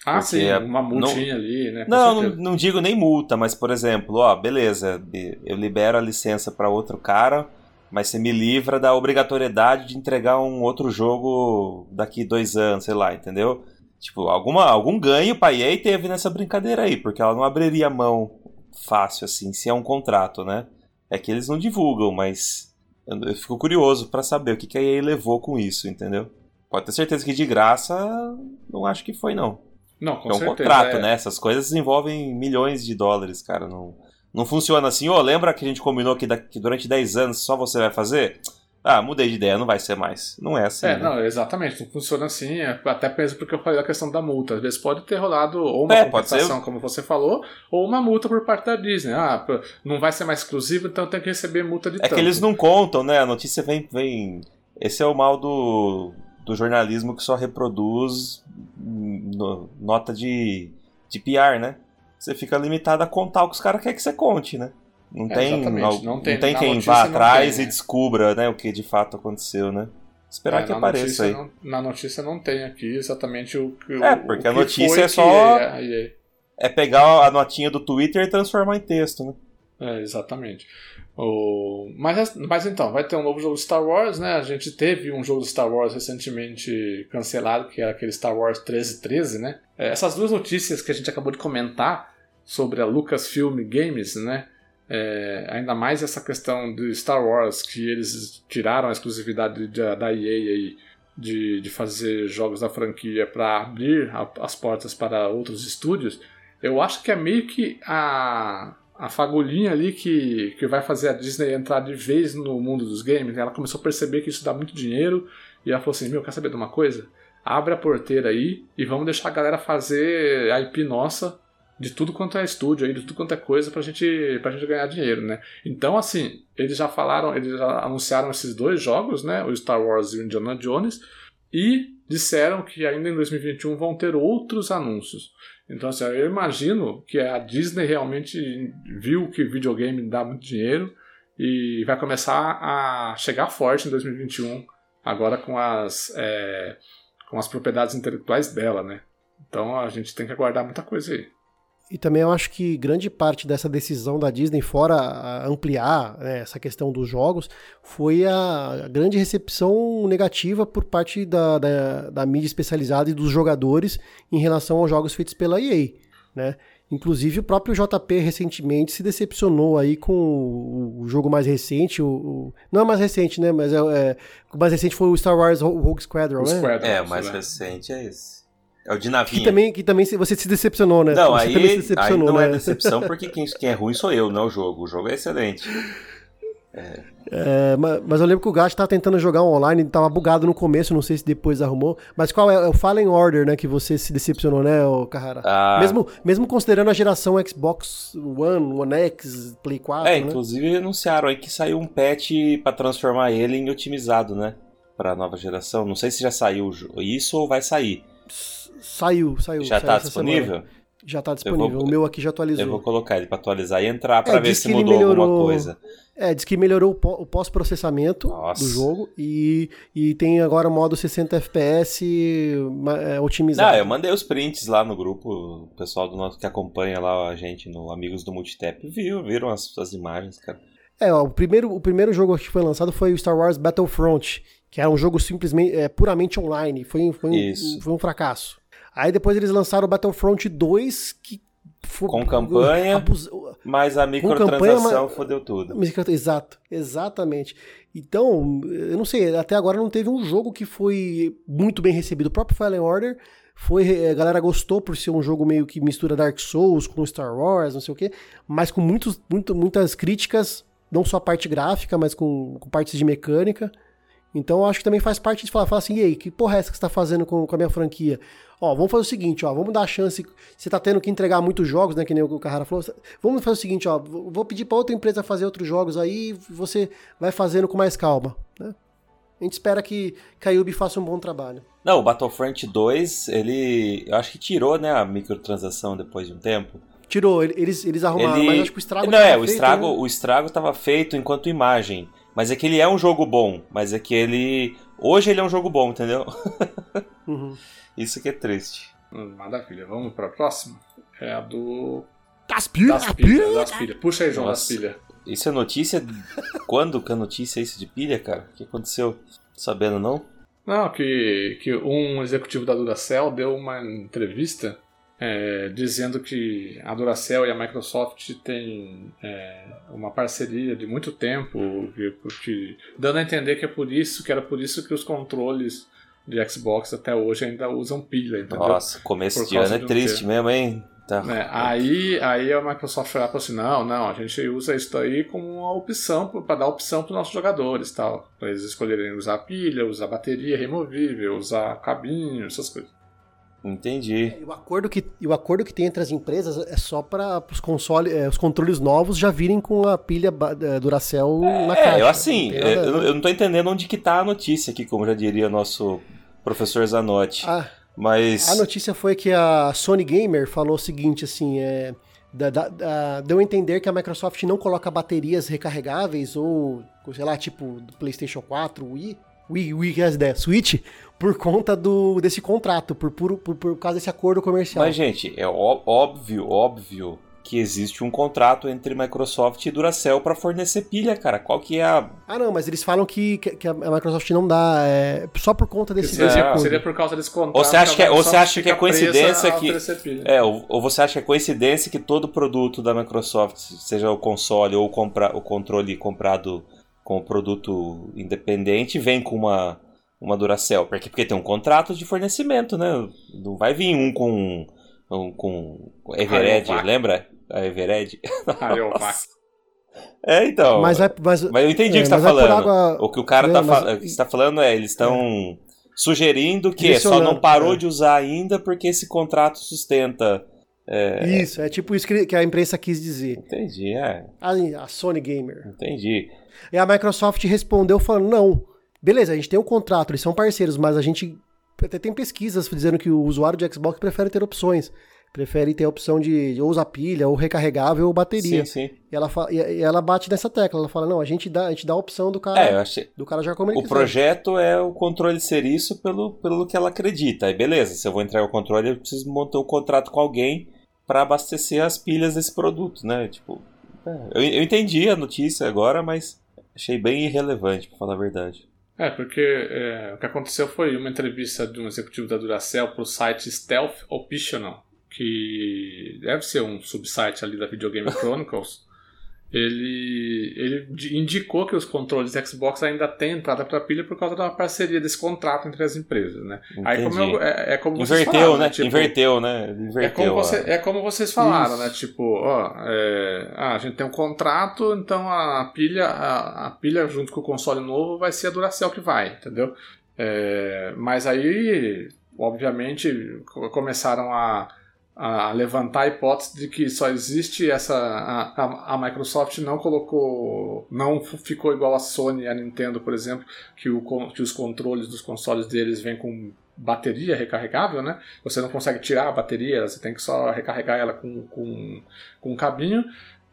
Speaker 1: Ah, sim, é, uma multinha não, ali, né?
Speaker 3: Não, não, não, digo nem multa, mas por exemplo, ó, beleza, eu libero a licença para outro cara, mas você me livra da obrigatoriedade de entregar um outro jogo daqui dois anos, sei lá, entendeu? Tipo, alguma, algum ganho pra EA teve nessa brincadeira aí, porque ela não abriria mão fácil assim, se é um contrato, né? É que eles não divulgam, mas eu, eu fico curioso para saber o que, que a EA levou com isso, entendeu? Pode ter certeza que de graça, não acho que foi, não.
Speaker 1: Não, com
Speaker 3: é um
Speaker 1: certeza,
Speaker 3: contrato,
Speaker 1: é...
Speaker 3: né? Essas coisas envolvem milhões de dólares, cara. Não, não funciona assim. Ô, oh, lembra que a gente combinou que, daqui, durante 10 anos só você vai fazer? Ah, mudei de ideia, não vai ser mais. Não é assim.
Speaker 1: É,
Speaker 3: né?
Speaker 1: não, exatamente. Não funciona assim. É, até mesmo porque eu falei da questão da multa. Às vezes pode ter rolado ou uma
Speaker 3: é,
Speaker 1: compensação, como você falou, ou uma multa por parte da Disney. Ah, não vai ser mais exclusivo, então tem que receber multa de
Speaker 3: É
Speaker 1: tanto.
Speaker 3: que eles não contam, né? A notícia vem, vem. Esse é o mal do, do jornalismo que só reproduz no, nota de, de PR, né? Você fica limitado a contar o que os caras querem que você conte, né? Não
Speaker 1: É,
Speaker 3: tem,
Speaker 1: Não
Speaker 3: não
Speaker 1: tem-
Speaker 3: tem,
Speaker 1: na
Speaker 3: quem vá
Speaker 1: não
Speaker 3: atrás
Speaker 1: tem,
Speaker 3: e
Speaker 1: né?
Speaker 3: descubra né, o que de fato aconteceu, né? Esperar
Speaker 1: É,
Speaker 3: que apareça aí.
Speaker 1: Não, na notícia não tem aqui exatamente o que
Speaker 3: É, porque
Speaker 1: o
Speaker 3: a
Speaker 1: que
Speaker 3: notícia é
Speaker 1: que
Speaker 3: só-
Speaker 1: EA
Speaker 3: É pegar a notinha do Twitter e transformar em texto, né?
Speaker 1: É, exatamente. O... Mas, mas então, vai ter um novo jogo de Star Wars, né? A gente teve um jogo de Star Wars recentemente cancelado, que era aquele Star Wars 1313, né? É, essas duas notícias que a gente acabou de comentar sobre a Lucasfilm Games, né? É, ainda mais essa questão do Star Wars, que eles tiraram a exclusividade da, da EA aí de, de fazer jogos da franquia para abrir a- as portas para outros estúdios, eu acho que é meio que a, a fagulhinha ali que, que vai fazer a Disney entrar de vez no mundo dos games. Ela começou a perceber que isso dá muito dinheiro e ela falou assim: Meu, quer saber de uma coisa? Abre a porteira aí e vamos deixar a galera fazer a IP nossa de tudo quanto é estúdio aí, de tudo quanto é coisa pra gente, pra gente ganhar dinheiro, né? Então, assim, eles já falaram, eles já anunciaram esses dois jogos, né? O Star Wars e o Indiana Jones, e disseram que ainda em 2021 vão ter outros anúncios. Então, assim, eu imagino que a Disney realmente viu que videogame dá muito dinheiro e vai começar a chegar forte em 2021, agora com as, é, com as propriedades intelectuais dela, né? Então a gente tem que aguardar muita coisa aí.
Speaker 2: E também eu acho que grande parte dessa decisão da Disney, fora ampliar né, essa questão dos jogos, foi a grande recepção negativa por parte da, da, da mídia especializada e dos jogadores em relação aos jogos feitos pela EA. Né? Inclusive o próprio JP recentemente se decepcionou aí com o, o jogo mais recente, o, o- não é mais recente, né? Mas é, é- o mais recente foi o Star Wars Rogue Squadron,
Speaker 1: O
Speaker 2: né?
Speaker 1: Squadron,
Speaker 3: É, o mais
Speaker 1: né?
Speaker 3: recente é esse. É o de
Speaker 2: Que
Speaker 3: navinha.
Speaker 2: também, que também você se decepcionou, né?
Speaker 3: Não,
Speaker 2: você
Speaker 3: aí,
Speaker 2: também se
Speaker 3: aí
Speaker 2: decepcionou,
Speaker 3: não
Speaker 2: né?
Speaker 3: é decepção *laughs* porque quem, quem é ruim sou eu, não é o jogo. O jogo é excelente.
Speaker 2: É, ma- mas eu lembro que o Gato tava tentando jogar online, tava bugado no começo, não sei se depois arrumou. Mas qual é? É o Fallen Order, né? Que você se decepcionou, né, Carrara?
Speaker 3: Ah,
Speaker 2: Mesmo, mesmo considerando a geração Xbox One, One X, Play 4,
Speaker 3: é,
Speaker 2: né?
Speaker 3: inclusive anunciaram aí que saiu um patch pra transformar ele em otimizado, né? Pra nova geração. Não sei se já saiu isso ou vai sair.
Speaker 2: Saiu, saiu.
Speaker 3: Já
Speaker 2: saiu
Speaker 3: tá disponível?
Speaker 2: semana. Já tá disponível.
Speaker 3: vou-
Speaker 2: o meu aqui já atualizou.
Speaker 3: Eu vou colocar ele pra atualizar e entrar pra
Speaker 2: É,
Speaker 3: ver se mudou alguma
Speaker 2: melhorou-
Speaker 3: coisa.
Speaker 2: É, diz que melhorou o pó- o pós-processamento do jogo e, e tem agora o modo 60 FPS é, otimizado.
Speaker 3: Ah, eu mandei os prints lá no grupo, o pessoal do nosso que acompanha lá a gente no Amigos do Multitap viu, viram as, as imagens, cara.
Speaker 2: É, ó, o primeiro, o primeiro jogo que foi lançado foi o Star Wars Battlefront, que era um jogo simplesmente é, puramente online. Foi, foi, um, foi um fracasso. Aí depois eles lançaram o Battlefront 2, que foi,
Speaker 3: Com campanha.
Speaker 2: abus-
Speaker 3: Mas a microtransação
Speaker 2: mas-
Speaker 3: fodeu tudo.
Speaker 2: Exato, exatamente. Então, eu não sei, até agora não teve um jogo que foi muito bem recebido. O próprio Fallen Order foi, eh, a galera gostou por ser um jogo meio que mistura Dark Souls com Star Wars, não sei o quê, mas com muitos, muito, muitas críticas, não só a parte gráfica, mas com, com partes de mecânica. Então eu acho que também faz parte de falar, falar assim, e aí, que porra é essa que você tá fazendo com, com a minha franquia? Ó, vamos fazer o seguinte, ó, vamos dar a chance, você tá tendo que entregar muitos jogos, né, que nem o Carrara falou, vamos fazer o seguinte, ó, vou pedir pra outra empresa fazer outros jogos aí, você vai fazendo com mais calma, né? A gente espera que, que a Yubi faça um bom trabalho.
Speaker 3: Não, o Battlefront 2, ele. Eu acho que tirou, né, a microtransação depois de um tempo.
Speaker 2: Tirou, ele- eles, eles arrumaram,
Speaker 3: Ele-
Speaker 2: mas acho que o estrago
Speaker 3: Não, é, o
Speaker 2: feito,
Speaker 3: estrago,
Speaker 2: né?
Speaker 3: o estrago tava feito enquanto imagem. Mas é que ele é um jogo bom. Mas é que ele. Hoje ele é um jogo bom, entendeu?
Speaker 2: Uhum. *laughs*
Speaker 3: Isso que é triste.
Speaker 1: Hum, Maravilha, vamos pra próxima? É a do.
Speaker 2: Das pilhas,
Speaker 1: Das pilhas, das pilhas. Puxa aí, João, das
Speaker 3: Nossa.
Speaker 1: pilhas.
Speaker 3: Isso é notícia? Quando que é notícia isso de pilha, cara? O que aconteceu? Sabendo não?
Speaker 1: Não, que, que um executivo da Duracell deu uma entrevista é, dizendo que a Duracell e a Microsoft têm é, uma parceria de muito tempo, que, que- dando a entender que é por isso, que era por isso que os controles de Xbox até hoje ainda usam pilha, entendeu?
Speaker 3: Nossa, começo de ano é triste
Speaker 1: ter.
Speaker 3: mesmo, hein? Tá.
Speaker 1: né? Aí, aí a Microsoft e falou assim: não, não, a gente usa isso aí como uma opção, para dar opção para os nossos jogadores, tal. Para eles escolherem usar pilha, usar bateria removível, usar cabinho, essas coisas.
Speaker 3: Entendi.
Speaker 2: E o acordo que, o acordo que tem entre as empresas é só para os consoles, é, os controles novos já virem com a pilha é, Duracell na caixa.
Speaker 3: É, eu assim,
Speaker 2: nada-
Speaker 3: eu, não- eu não tô entendendo onde que tá a notícia aqui, como já diria nosso professor Zanotti.
Speaker 2: Ah,
Speaker 3: Mas.
Speaker 2: A notícia foi que a Sony Gamer falou o seguinte, assim, é, Da, da, da, deu a entender que a Microsoft não coloca baterias recarregáveis ou, sei lá, tipo do PlayStation 4, Wii, Wii, Wii quer Switch, por conta do, desse contrato, por, por, por, por causa desse acordo comercial.
Speaker 3: Mas, gente, é óbvio, óbvio que existe um contrato entre Microsoft e Duracell para fornecer pilha, cara. Qual que é a.
Speaker 2: Ah, não, mas eles falam que, que a Microsoft não dá. É, só por conta desse,
Speaker 1: seria,
Speaker 2: desse acordo.
Speaker 1: Seria por causa desse contrato.
Speaker 3: Ou você acha que, é, ou você acha que é coincidência que. É, ou, ou, você acha que é coincidência que todo produto da Microsoft, seja o console ou compra, o controle comprado com o produto independente, vem com uma, uma Duracell? Porque, porque tem um contrato de fornecimento, né? Não vai vir um com. Um, com Evered, lembra? a Evered. *laughs* É, então.
Speaker 2: Mas, é, mas,
Speaker 3: mas eu entendi é, o que você tá falando. Água... O que o cara é, tá mas... o que você tá falando é, eles estão é. sugerindo que só não parou é. de usar ainda porque esse contrato sustenta.
Speaker 2: É, isso, é tipo isso que a imprensa quis dizer.
Speaker 3: Entendi, é.
Speaker 2: A, a Sony Gamer.
Speaker 3: Entendi.
Speaker 2: E a Microsoft respondeu falando: não, beleza, a gente tem um contrato, eles são parceiros, mas a gente até tem pesquisas dizendo que o usuário de Xbox prefere ter opções prefere ter a opção de ou usar pilha, ou recarregável, ou bateria. Sim, sim. E ela, e ela bate nessa tecla, ela fala, não, a gente dá, a gente dá a opção do cara,
Speaker 3: é, eu achei...
Speaker 2: do cara já como ele
Speaker 3: O
Speaker 2: quiser.
Speaker 3: projeto é o controle ser isso pelo, pelo que ela acredita. Aí beleza, se eu vou entregar o controle, eu preciso montar um contrato com alguém para abastecer as pilhas desse produto, né? Tipo, é, eu, eu entendi a notícia agora, mas achei bem irrelevante, para falar a verdade.
Speaker 1: É, porque é, o que aconteceu foi uma entrevista de um executivo da Duracell para o site Stealth Optional, que deve ser um subsite ali da Videogame Chronicles, *laughs* ele, ele indicou que os controles Xbox ainda têm entrada para pilha por causa da parceria desse contrato entre as empresas, né? Aí como eu, é, é, como
Speaker 3: vocês Inverteu, falaram, né? Tipo, Inverteu, né? Inverteu,
Speaker 1: é, como você, é como vocês falaram, Isso. né? Tipo, ó, é, ah, a gente tem um contrato, então a pilha, a, a, pilha junto com o console novo vai ser a Duracell que vai, entendeu? É, mas aí, obviamente, começaram a a levantar a hipótese de que só existe essa. A, a, Microsoft não colocou. não ficou igual a Sony e a Nintendo, por exemplo, que, o, que os controles dos consoles deles vêm com bateria recarregável, né? Você não consegue tirar a bateria, você tem que só recarregar ela com, com, com um cabinho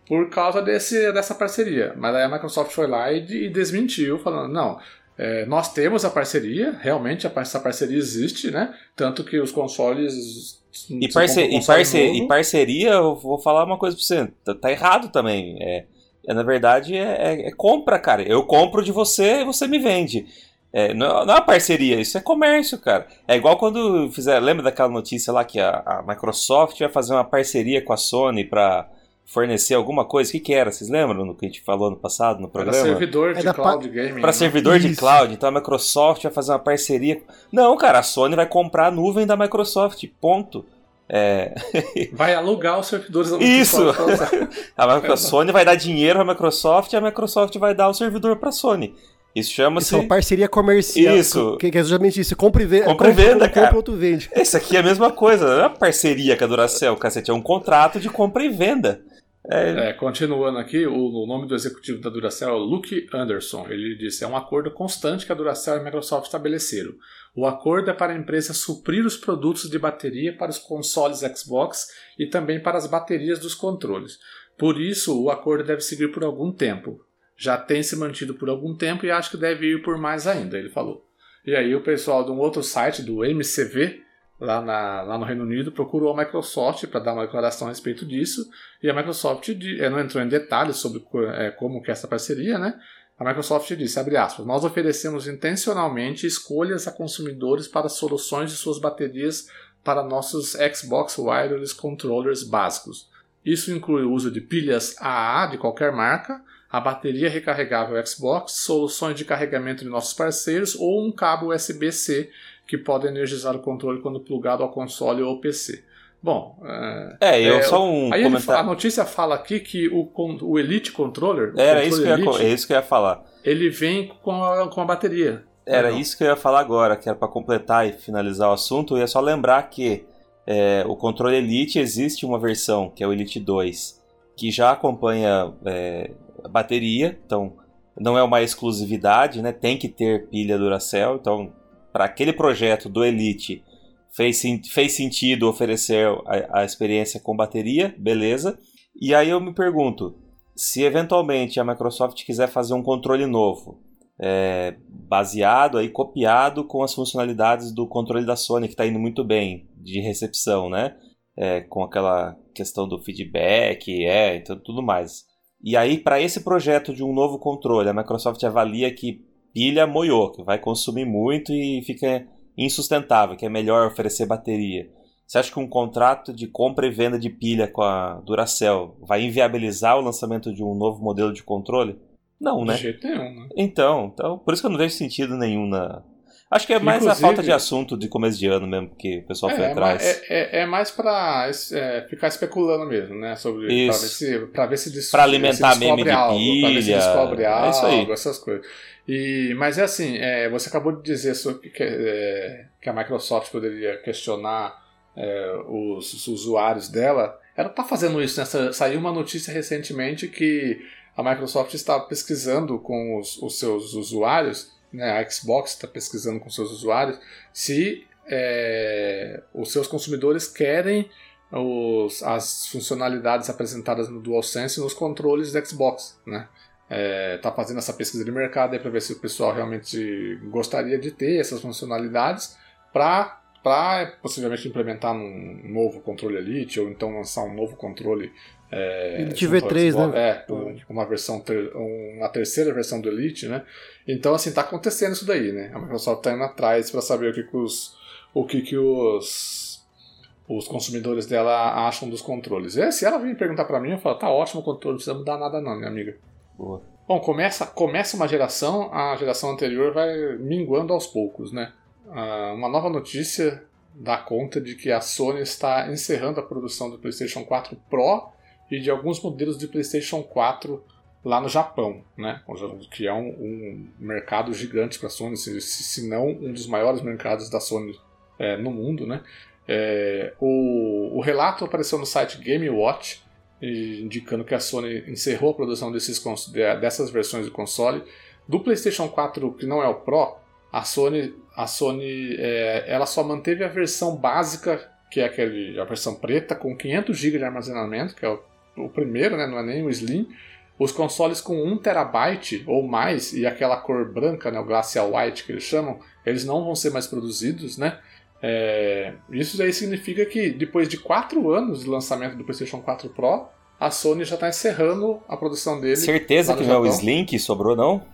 Speaker 1: por causa desse, dessa parceria. Mas aí a Microsoft foi lá e, e desmentiu, falando, não, é, nós temos a parceria, realmente essa parceria existe, né? Tanto que os consoles
Speaker 3: e, parce e, parce e, parceria, eu vou falar uma coisa pra você, tá, tá errado também. É, é na verdade, é, é, é, compra, cara. Eu compro de você e você me vende. É, não, é uma parceria, isso é comércio, cara. É igual quando fizer. Lembra daquela notícia lá que a, a Microsoft vai fazer uma parceria com a Sony pra fornecer alguma coisa. O que, que era? Vocês lembram do que a gente falou no passado no programa? Para
Speaker 1: servidor de cloud gaming.
Speaker 3: Para né? servidor Isso. de cloud. Então a Microsoft vai fazer uma parceria. Não, cara, a Sony vai comprar a nuvem da Microsoft. Ponto. É... *laughs*
Speaker 1: Vai alugar os servidores da
Speaker 3: Isso! *laughs* a Sony vai dar dinheiro à Microsoft e a Microsoft vai dar o servidor para a Sony. Isso chama-se. Isso é
Speaker 2: uma parceria comercial.
Speaker 3: Isso.
Speaker 2: Que, que é justamente isso. Compre e venda.
Speaker 3: Compre e venda, cara.
Speaker 2: Compra, outro vende.
Speaker 3: Isso aqui é a mesma coisa. Não é uma parceria com a Duracell, cacete. É um contrato de compra e venda.
Speaker 1: É... É, continuando aqui, o, o, nome do executivo da Duracell é Luke Anderson. Ele disse: é um acordo constante que a Duracell e a Microsoft estabeleceram. O acordo é para a empresa suprir os produtos de bateria para os consoles Xbox e também para as baterias dos controles. Por isso, o acordo deve seguir por algum tempo. Já tem se mantido por algum tempo e acho que deve ir por mais ainda, ele falou. E aí o pessoal de um outro site, do MCV, lá, na, lá no Reino Unido, procurou a Microsoft para dar uma declaração a respeito disso, e a Microsoft é, não entrou em detalhes sobre é, como que é essa parceria, né? A Microsoft disse, abre aspas, nós oferecemos intencionalmente escolhas a consumidores para soluções de suas baterias para nossos Xbox Wireless Controllers básicos. Isso inclui o uso de pilhas AA de qualquer marca, a bateria recarregável Xbox, soluções de carregamento de nossos parceiros ou um cabo USB-C que pode energizar o controle quando plugado ao console ou PC. Bom,
Speaker 3: é, é eu é, só um
Speaker 1: aí comentário. a notícia fala aqui que o, o Elite Controller, o
Speaker 3: era isso que, Elite, ia, é isso que eu ia falar.
Speaker 1: Ele vem com a, com a bateria.
Speaker 3: Era não. isso que eu ia falar agora, que era para completar e finalizar o assunto. Eu ia só lembrar que é, o controle Elite existe uma versão que é o Elite 2 que já acompanha é, a bateria, então não é uma exclusividade, né? Tem que ter pilha Duracell, então para aquele projeto do Elite fez, fez sentido oferecer a, a experiência com bateria, beleza. E aí eu me pergunto, se eventualmente a Microsoft quiser fazer um controle novo, é, baseado aí, copiado com as funcionalidades do controle da Sony, que está indo muito bem de recepção, né? É, com aquela questão do feedback, é, então tudo mais. E aí, para esse projeto de um novo controle, a Microsoft avalia que pilha moiou, que vai consumir muito e fica insustentável, que é melhor oferecer bateria. Você acha que um contrato de compra e venda de pilha com a Duracell vai inviabilizar o lançamento de um novo modelo de controle? Não, né?
Speaker 1: De jeito nenhum, né?
Speaker 3: Então, então, por isso que eu não vejo sentido nenhum na. Acho que é mais Inclusive, a falta de assunto de começo de ano mesmo que o pessoal é, foi atrás.
Speaker 1: É, é, é mais pra é, ficar especulando mesmo, né? Sobre,
Speaker 3: isso.
Speaker 1: Pra ver se, pra ver se, des,
Speaker 3: pra alimentar se meme de
Speaker 1: algo,
Speaker 3: pilha.
Speaker 1: Pra ver se descobre algo,
Speaker 3: é isso aí.
Speaker 1: essas coisas. E, mas é assim, é, você acabou de dizer sobre que, é, que a Microsoft poderia questionar os, os, usuários dela. Ela está fazendo isso, né? Saiu uma notícia recentemente que a Microsoft está pesquisando com os, os seus usuários, né, a Xbox está pesquisando com seus usuários, se é, os seus consumidores querem os, as funcionalidades apresentadas no DualSense nos controles do Xbox, né? É, tá fazendo essa pesquisa de mercado para ver se o pessoal realmente gostaria de ter essas funcionalidades para para possivelmente implementar um novo controle Elite ou então lançar um novo controle
Speaker 2: é, Elite V3, né?
Speaker 1: É, uma versão ter, uma terceira versão do Elite, né? Então assim tá acontecendo isso daí, né? A Microsoft tá indo atrás para saber o que, que os o que, que os os consumidores dela acham dos controles. E se ela vir perguntar para mim, eu falo, tá ótimo o controle, não precisa mudar nada não, minha amiga.
Speaker 3: Boa.
Speaker 1: Bom, começa, começa uma geração, a geração anterior vai minguando aos poucos, né? Ah, uma nova notícia dá conta de que a Sony está encerrando a produção do PlayStation 4 Pro e de alguns modelos de PlayStation 4 lá no Japão, né? que é um, um mercado gigante para a Sony, se, se, não um dos maiores mercados da Sony é, no mundo. Né? É, o, o, relato apareceu no site Game Watch, indicando que a Sony encerrou a produção desses, dessas versões de console. Do PlayStation 4, que não é o Pro, a Sony, a Sony é, ela só manteve a versão básica, que é aquele, a versão preta, com 500 GB de armazenamento, que é o o primeiro, né, não é nem o Slim, os consoles com 1 terabyte ou mais e aquela cor branca, né, o Glacial White que eles chamam, eles não vão ser mais produzidos, né? É, isso aí significa que depois de 4 anos de lançamento do PlayStation 4 Pro, a Sony já está encerrando a produção dele.
Speaker 3: Certeza que não é o Slim que sobrou, não?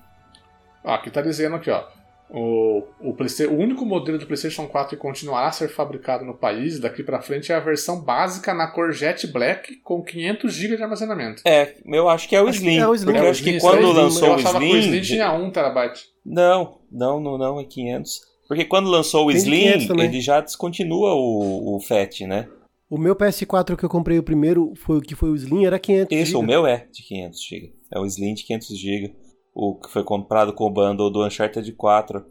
Speaker 1: Ah, aqui está dizendo aqui, ó. O, o, o, único modelo do PlayStation 4 que continuará a ser fabricado no país daqui para frente é a versão básica na cor Jet Black com 500 GB de armazenamento.
Speaker 3: É, eu acho que é o acho Slim. É o Slim. Porque eu acho que quando é lançou
Speaker 1: eu
Speaker 3: o Slim.
Speaker 1: o Slim tinha 1 terabyte.
Speaker 3: Não, não, não, não, é 500. Porque quando lançou o Tem Slim, ele já descontinua o, o FAT, né?
Speaker 2: O meu PS4 que eu comprei o primeiro, foi o que foi o Slim, era 500
Speaker 3: Isso, o meu é de 500 GB. É o Slim de 500 GB o que foi comprado com o bundle do Uncharted 4.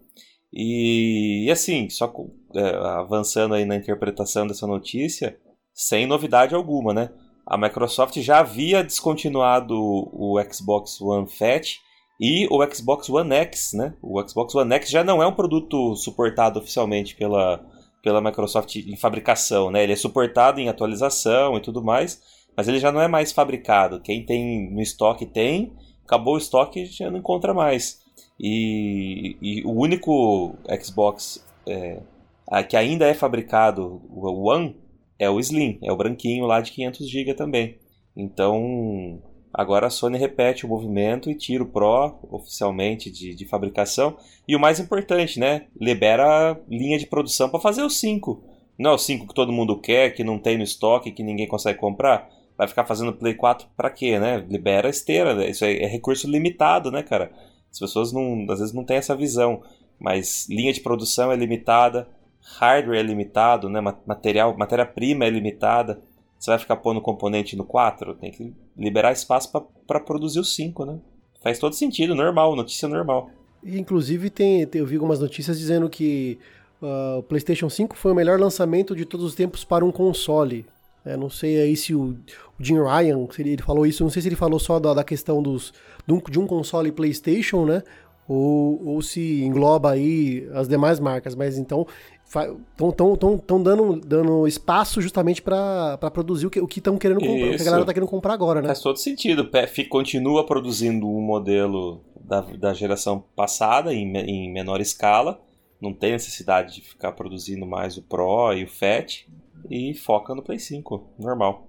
Speaker 3: E, e assim, só é, avançando aí na interpretação dessa notícia, sem novidade alguma, né? A Microsoft já havia descontinuado o Xbox One Fat e o Xbox One X, né? O Xbox One X já não é um produto suportado oficialmente pela, pela Microsoft em fabricação, né? Ele é suportado em atualização e tudo mais, mas ele já não é mais fabricado. Quem tem no estoque tem, acabou o estoque e já não encontra mais. E, e o único Xbox é, que ainda é fabricado, o One, é o Slim, é o branquinho lá de 500 GB também. Então, agora a Sony repete o movimento e tira o Pro oficialmente de, de fabricação. E o mais importante, né? Libera a linha de produção para fazer o 5. Não é o 5 que todo mundo quer, que não tem no estoque, que ninguém consegue comprar vai ficar fazendo Play 4 para quê, né? Libera a esteira, né? isso é, é, recurso limitado, né, cara? As pessoas não, às vezes não têm essa visão, mas linha de produção é limitada, hardware é limitado, né? Material, matéria-prima é limitada. Você vai ficar pondo componente no 4? Tem que liberar espaço para produzir o 5, né? Faz todo sentido, normal, notícia normal.
Speaker 2: Inclusive, tem, eu vi algumas notícias dizendo que uh, o PlayStation 5 foi o melhor lançamento de todos os tempos para um console. É, não sei aí se o, o Jim Ryan, se ele, ele, falou isso, não sei se ele falou só da, da questão dos, de um, console PlayStation, né? Ou, ou se engloba aí as demais marcas, mas então estão dando, dando espaço justamente para produzir o que estão querendo comprar, o que a galera tá querendo comprar agora, né?
Speaker 3: Faz todo sentido. Continua produzindo um modelo da, da geração passada em, em menor escala, não tem necessidade de ficar produzindo mais o Pro e o Fat e foca no Play 5, normal.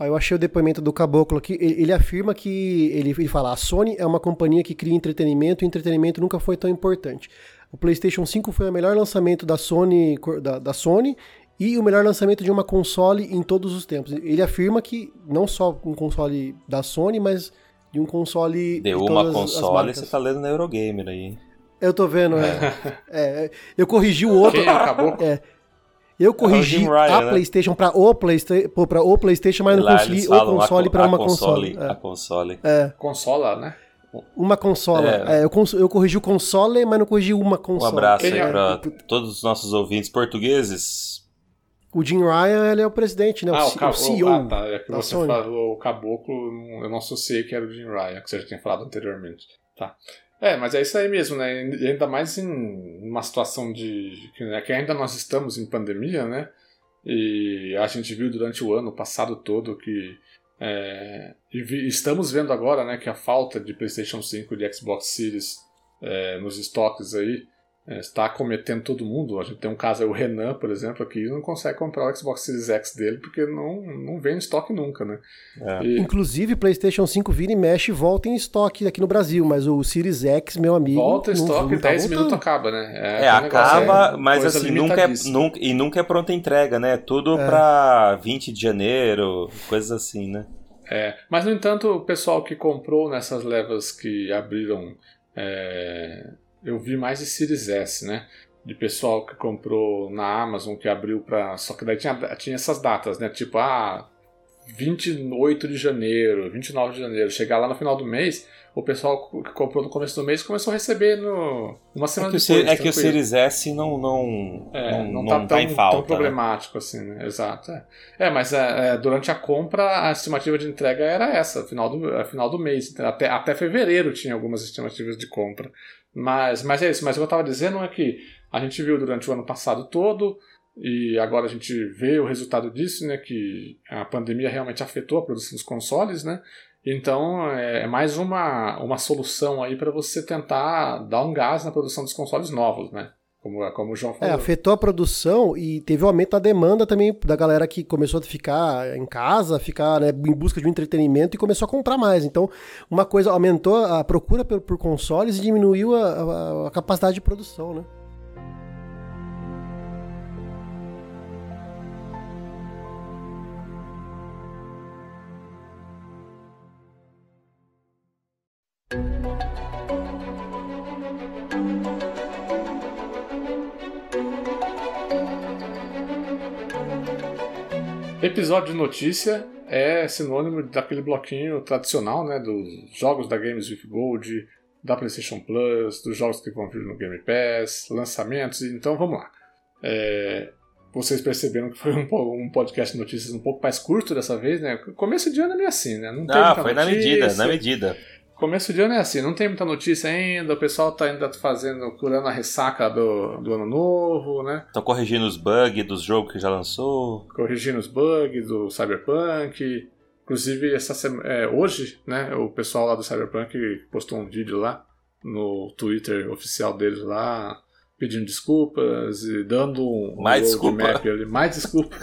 Speaker 2: Eu achei o depoimento do Caboclo aqui. Ele afirma que. Ele, ele fala: a Sony é uma companhia que cria entretenimento e entretenimento nunca foi tão importante. O PlayStation 5 foi o melhor lançamento da Sony, da, da Sony e o melhor lançamento de uma console em todos os tempos. Ele afirma que não só um console da Sony, mas de um console.
Speaker 3: De, de uma console, você tá lendo na Eurogamer aí.
Speaker 2: Eu tô vendo, é. é. *laughs* é eu corrigi o outro.
Speaker 1: Quem acabou?
Speaker 2: É. Eu corrigi é Ryan, a né? PlayStation para o PlayStation, para o PlayStation, mas não consegui o console para uma console.
Speaker 3: console. A console.
Speaker 1: É. Consola, né?
Speaker 2: Uma consola. É. É, eu, eu corrigi o console, mas não corrigi uma consola.
Speaker 3: Um abraço aí para todos os nossos ouvintes portugueses.
Speaker 2: O Jim Ryan, ele é o presidente, né?
Speaker 1: Ah,
Speaker 2: o,
Speaker 1: o, CEO. Ah, tá. É que você falou o caboclo, eu não associei que era o Jim Ryan, que você já tinha falado anteriormente. Tá. É, mas é isso aí mesmo, né? E ainda mais em uma situação de. Né, que ainda nós estamos em pandemia, né? E a gente viu durante o ano passado todo que. É, e vi, estamos vendo agora né, que a falta de PlayStation 5 e de Xbox Series é, nos estoques aí é, está cometendo todo mundo. A gente tem um caso aí, o Renan, por exemplo, aqui não consegue comprar o Xbox Series X dele porque não, não vem em estoque nunca, né?
Speaker 2: É. E... Inclusive, PlayStation 5 vira e mexe e volta em estoque aqui no Brasil, mas o Series X, meu amigo.
Speaker 1: Volta em estoque, 10 tá minutos acaba, né?
Speaker 3: É, é acaba, mas assim, nunca é, nunca, e nunca é pronta entrega, né? Tudo é. pra 20 de janeiro, coisas assim, né?
Speaker 1: É, mas no entanto, o pessoal que comprou nessas levas que abriram é, eu vi mais de Series S, né? De pessoal que comprou na Amazon, que abriu para. Só que daí tinha, tinha essas datas, né? Tipo, ah, 28 de janeiro, 29 de janeiro. Chegar lá no final do mês, o pessoal que comprou no começo do mês começou a receber no, uma semana
Speaker 3: é depois. O, é que o Series S não, não,
Speaker 1: é,
Speaker 3: não,
Speaker 1: não, tá,
Speaker 3: não
Speaker 1: tão,
Speaker 3: tá em falta.
Speaker 1: tão problemático né? assim, né? Exato. É, é mas é, é, durante a compra, a estimativa de entrega era essa, final do, final do mês. Até, até fevereiro tinha algumas estimativas de compra. Mas, mas é isso. Mas o que eu estava dizendo é que a gente viu durante o ano passado todo e agora a gente vê o resultado disso, né? Que a pandemia realmente afetou a produção dos consoles, né? Então é, é mais uma, uma solução aí para você tentar dar um gás na produção dos consoles novos, né? Como, como o João é, falou.
Speaker 2: É, afetou a produção e teve um aumento da demanda também da galera que começou a ficar em casa, ficar né, em busca de um entretenimento e começou a comprar mais. Então, uma coisa aumentou a procura por, por consoles e diminuiu a, a, a capacidade de produção, né?
Speaker 1: Episódio de notícia é sinônimo daquele bloquinho tradicional, né, dos jogos da Games with Gold, da PlayStation Plus, dos jogos que vão vir no Game Pass, lançamentos. Então vamos lá. É, vocês perceberam que foi um, um, podcast de notícias um pouco mais curto dessa vez, né? Começo de ano é meio assim, né?
Speaker 3: Não ah, foi notícia. na medida, na medida.
Speaker 1: Começo de ano é assim, não tem muita notícia ainda, o pessoal tá ainda fazendo, curando a ressaca do, do ano novo, né?
Speaker 3: Estão corrigindo os bugs dos jogos que já lançou.
Speaker 1: Corrigindo os bugs do Cyberpunk. Inclusive, essa semana, é, hoje, né, o pessoal lá do Cyberpunk postou um vídeo lá no Twitter oficial deles lá, pedindo desculpas e dando um
Speaker 3: mais roadmap
Speaker 1: ali, mais desculpa.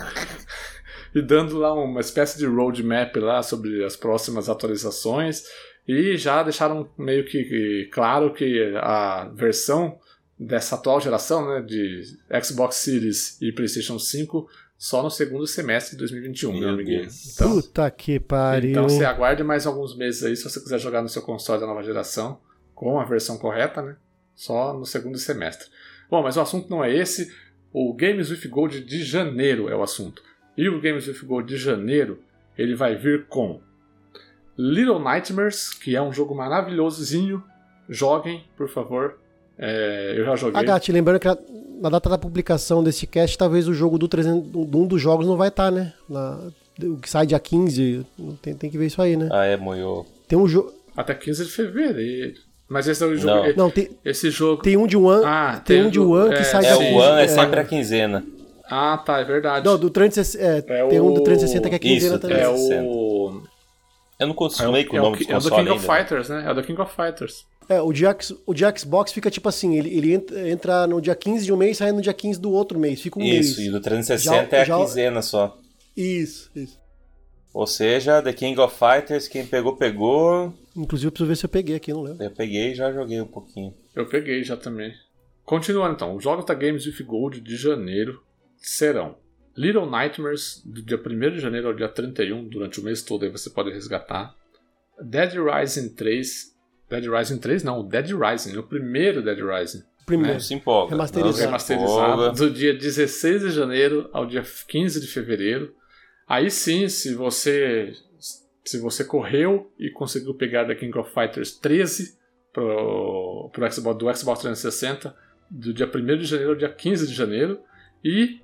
Speaker 1: *laughs* e dando lá uma espécie de roadmap lá sobre as próximas atualizações. E já deixaram meio que claro que a versão dessa atual geração, né, de Xbox Series e PlayStation 5, só no segundo semestre de 2021, meu, meu amiguinho.
Speaker 2: Então, Puta que pariu.
Speaker 1: Então você aguarde mais alguns meses aí se você quiser jogar no seu console da nova geração com a versão correta, né? Só no segundo semestre. Bom, mas o assunto não é esse. O Games with Gold de janeiro é o assunto. E o Games with Gold de janeiro, ele vai vir com Little Nightmares, que é um jogo maravilhosozinho. Joguem, por favor. É, eu já joguei.
Speaker 2: Agat, lembrando que na data da publicação desse cast, talvez o jogo do 300, um dos jogos não vai estar, tá, né? Na, o que sai dia 15, tem, tem que ver isso aí, né?
Speaker 3: Ah, é, moiou.
Speaker 2: Tem um jogo.
Speaker 1: Até 15 de fevereiro. Mas esse é o jogo.
Speaker 3: Não.
Speaker 1: e-
Speaker 2: Não, tem,
Speaker 1: Esse jogo.
Speaker 2: tem um de One,
Speaker 1: Ah,
Speaker 2: tem
Speaker 1: tem
Speaker 2: um de One que
Speaker 1: é,
Speaker 2: sai
Speaker 3: É,
Speaker 2: da
Speaker 3: o One é
Speaker 2: é,
Speaker 3: sempre a quinzena.
Speaker 1: Ah, tá, é verdade.
Speaker 2: Não, do 360, é,
Speaker 1: É
Speaker 2: tem um
Speaker 1: o-
Speaker 2: do 360 que é quinzena
Speaker 3: Isso,
Speaker 2: também.
Speaker 1: é
Speaker 3: 360.
Speaker 1: o.
Speaker 3: Eu não
Speaker 1: É o,
Speaker 3: consumei com
Speaker 1: é
Speaker 3: o
Speaker 1: o,
Speaker 3: nome do
Speaker 1: é o do King of
Speaker 3: ainda.
Speaker 1: Fighters, né? É o do King of Fighters.
Speaker 2: É, o de, o de Xbox fica tipo assim, ele, ele entra, no dia 15 de um mês e sai no dia 15 do outro mês, fica um
Speaker 3: Isso,
Speaker 2: mês.
Speaker 3: e do 360 é a
Speaker 2: Já-
Speaker 3: quinzena só.
Speaker 2: Isso, isso.
Speaker 3: Ou seja, The King of Fighters, quem pegou, pegou.
Speaker 2: Inclusive eu preciso ver se eu peguei aqui, não lembro.
Speaker 3: Eu peguei e já joguei um pouquinho.
Speaker 1: Eu peguei já também. Continuando então, os jogos da Games with Gold de janeiro serão Little Nightmares, do dia 1 de janeiro ao dia 31, durante o mês todo aí você pode resgatar. Dead Rising 3. Dead Rising 3 não, o Dead Rising, o primeiro Dead Rising.
Speaker 2: Primeiro.
Speaker 3: Não se empolga.
Speaker 2: Remasterizado.
Speaker 3: não se
Speaker 1: remasterizado
Speaker 3: empolga.
Speaker 1: do dia 16 de janeiro ao dia 15 de fevereiro. Aí sim, se você se você correu e conseguiu pegar da King of Fighters 13 pro, pro Xbox, do Xbox 360 do dia 1 de janeiro ao dia 15 de janeiro e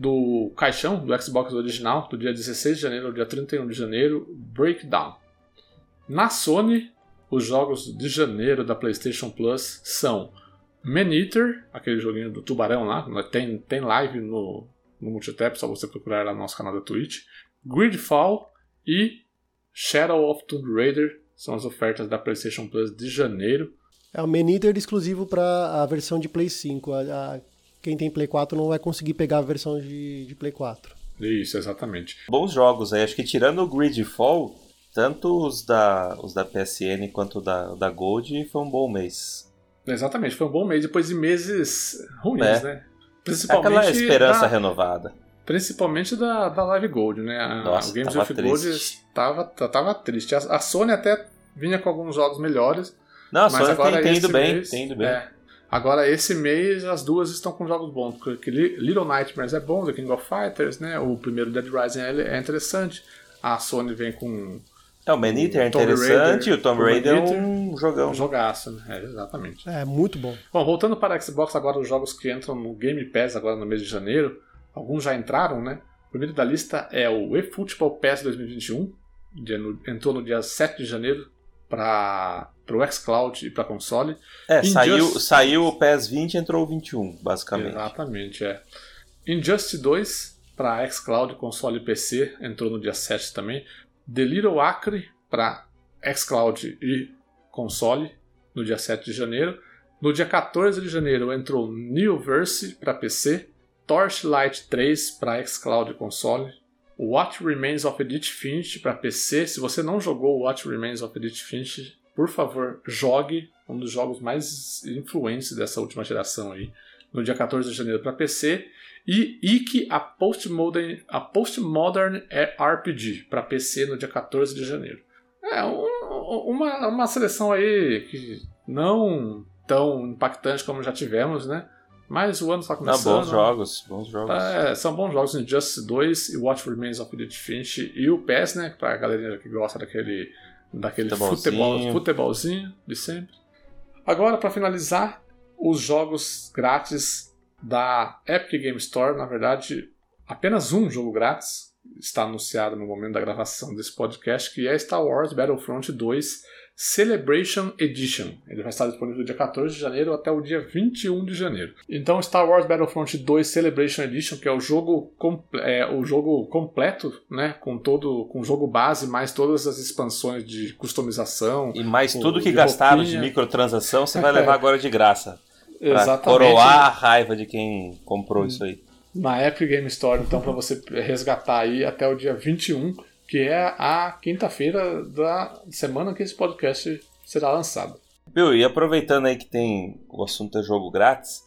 Speaker 1: do caixão do Xbox original do dia 16 de janeiro ao dia 31 de janeiro, Breakdown. Na Sony, os jogos de janeiro da PlayStation Plus são Man Eater, aquele joguinho do tubarão lá, né, tem, tem live no, no Multitap, só você procurar lá no nosso canal da Twitch. Gridfall e Shadow of Tomb Raider são as ofertas da PlayStation Plus de janeiro.
Speaker 2: É o Man Eater exclusivo para a versão de Play 5. A, a- quem tem Play 4 não vai conseguir pegar a versão de, de Play 4.
Speaker 1: Isso, exatamente.
Speaker 3: Bons jogos aí. Acho que tirando o Gridfall, tanto os da, os da PSN quanto da, da Gold, foi um bom mês.
Speaker 1: Exatamente, foi um bom mês depois de meses ruins,
Speaker 3: É.
Speaker 1: né? Principalmente
Speaker 3: Aquela esperança
Speaker 1: da,
Speaker 3: renovada.
Speaker 1: Principalmente da, da Live Gold, né? A,
Speaker 3: Nossa,
Speaker 1: o Games
Speaker 3: tava
Speaker 1: with Gold
Speaker 3: triste.
Speaker 1: tava, triste. A, a Sony até vinha com alguns jogos melhores,
Speaker 3: Não, a
Speaker 1: mas
Speaker 3: Sony
Speaker 1: agora
Speaker 3: tem, tem ido bem,
Speaker 1: mês,
Speaker 3: tem ido bem.
Speaker 1: é. Agora esse mês as duas estão com jogos bons, porque Li- Little Nightmares é bom, The King of Fighters, né? O primeiro Dead Rising é, é interessante. A Sony vem com
Speaker 3: É, o Man Eater é interessante,
Speaker 1: Raider,
Speaker 3: e o Tomb Raider é um jogão.
Speaker 1: um jogaço, né? É, exatamente.
Speaker 2: É, muito bom.
Speaker 1: Bom, voltando para a Xbox, agora os jogos que entram no Game Pass agora no mês de janeiro, alguns já entraram, né? O primeiro da lista é o eFootball Pass 2021, dia no- entrou no dia 7 de janeiro para o xCloud e para console.
Speaker 3: É, saiu, saiu o PES 20 entrou o 21, basicamente.
Speaker 1: Exatamente, é. Injustice 2 para xCloud, console e PC, entrou no dia 7 também. The Little Acre para xCloud e console, no dia 7 de janeiro. No dia 14 de janeiro entrou Neoverse para PC, Torchlight 3 para xCloud e console, What Remains of Edith Finch para PC. Se você não jogou What Remains of Edith Finch, por favor, jogue. Um dos jogos mais influentes dessa última geração aí. No dia 14 de janeiro para PC. E Ikki, a Postmodern, a Postmodern RPG para PC no dia 14 de janeiro. É um- uma, uma seleção aí que não tão impactante como já tivemos, né? Mas o ano está
Speaker 3: Ah,
Speaker 1: começando.
Speaker 3: bons jogos, bons jogos.
Speaker 1: É, são bons jogos Injustice 2 e What Remains of Edith Finch e o PES, né? Pra galerinha que gosta daquele, daquele
Speaker 3: Futebolzinho.
Speaker 1: futebol, futebolzinho de sempre. Agora, para finalizar, os jogos grátis da Epic Game Store. Na verdade, apenas um jogo grátis está anunciado no momento da gravação desse podcast, que é Star Wars Battlefront 2 Celebration Edition. Ele vai estar disponível do dia 14 de janeiro até o dia 21 de janeiro. Então, Star Wars Battlefront 2 Celebration Edition, que é o jogo, é, o jogo completo, né, com todo, com o jogo base, mais todas as expansões de customização.
Speaker 3: E mais
Speaker 1: com-
Speaker 3: tudo que
Speaker 1: de
Speaker 3: gastaram de
Speaker 1: roupinha.
Speaker 3: microtransação, você vai *laughs* levar agora de graça.
Speaker 1: Exatamente.
Speaker 3: coroar a raiva de quem comprou isso aí.
Speaker 1: na Epic Game Store, então, para você resgatar aí até o dia 21, que é a quinta-feira da semana que esse podcast será lançado.
Speaker 3: Viu, e aproveitando aí que tem o assunto é jogo grátis,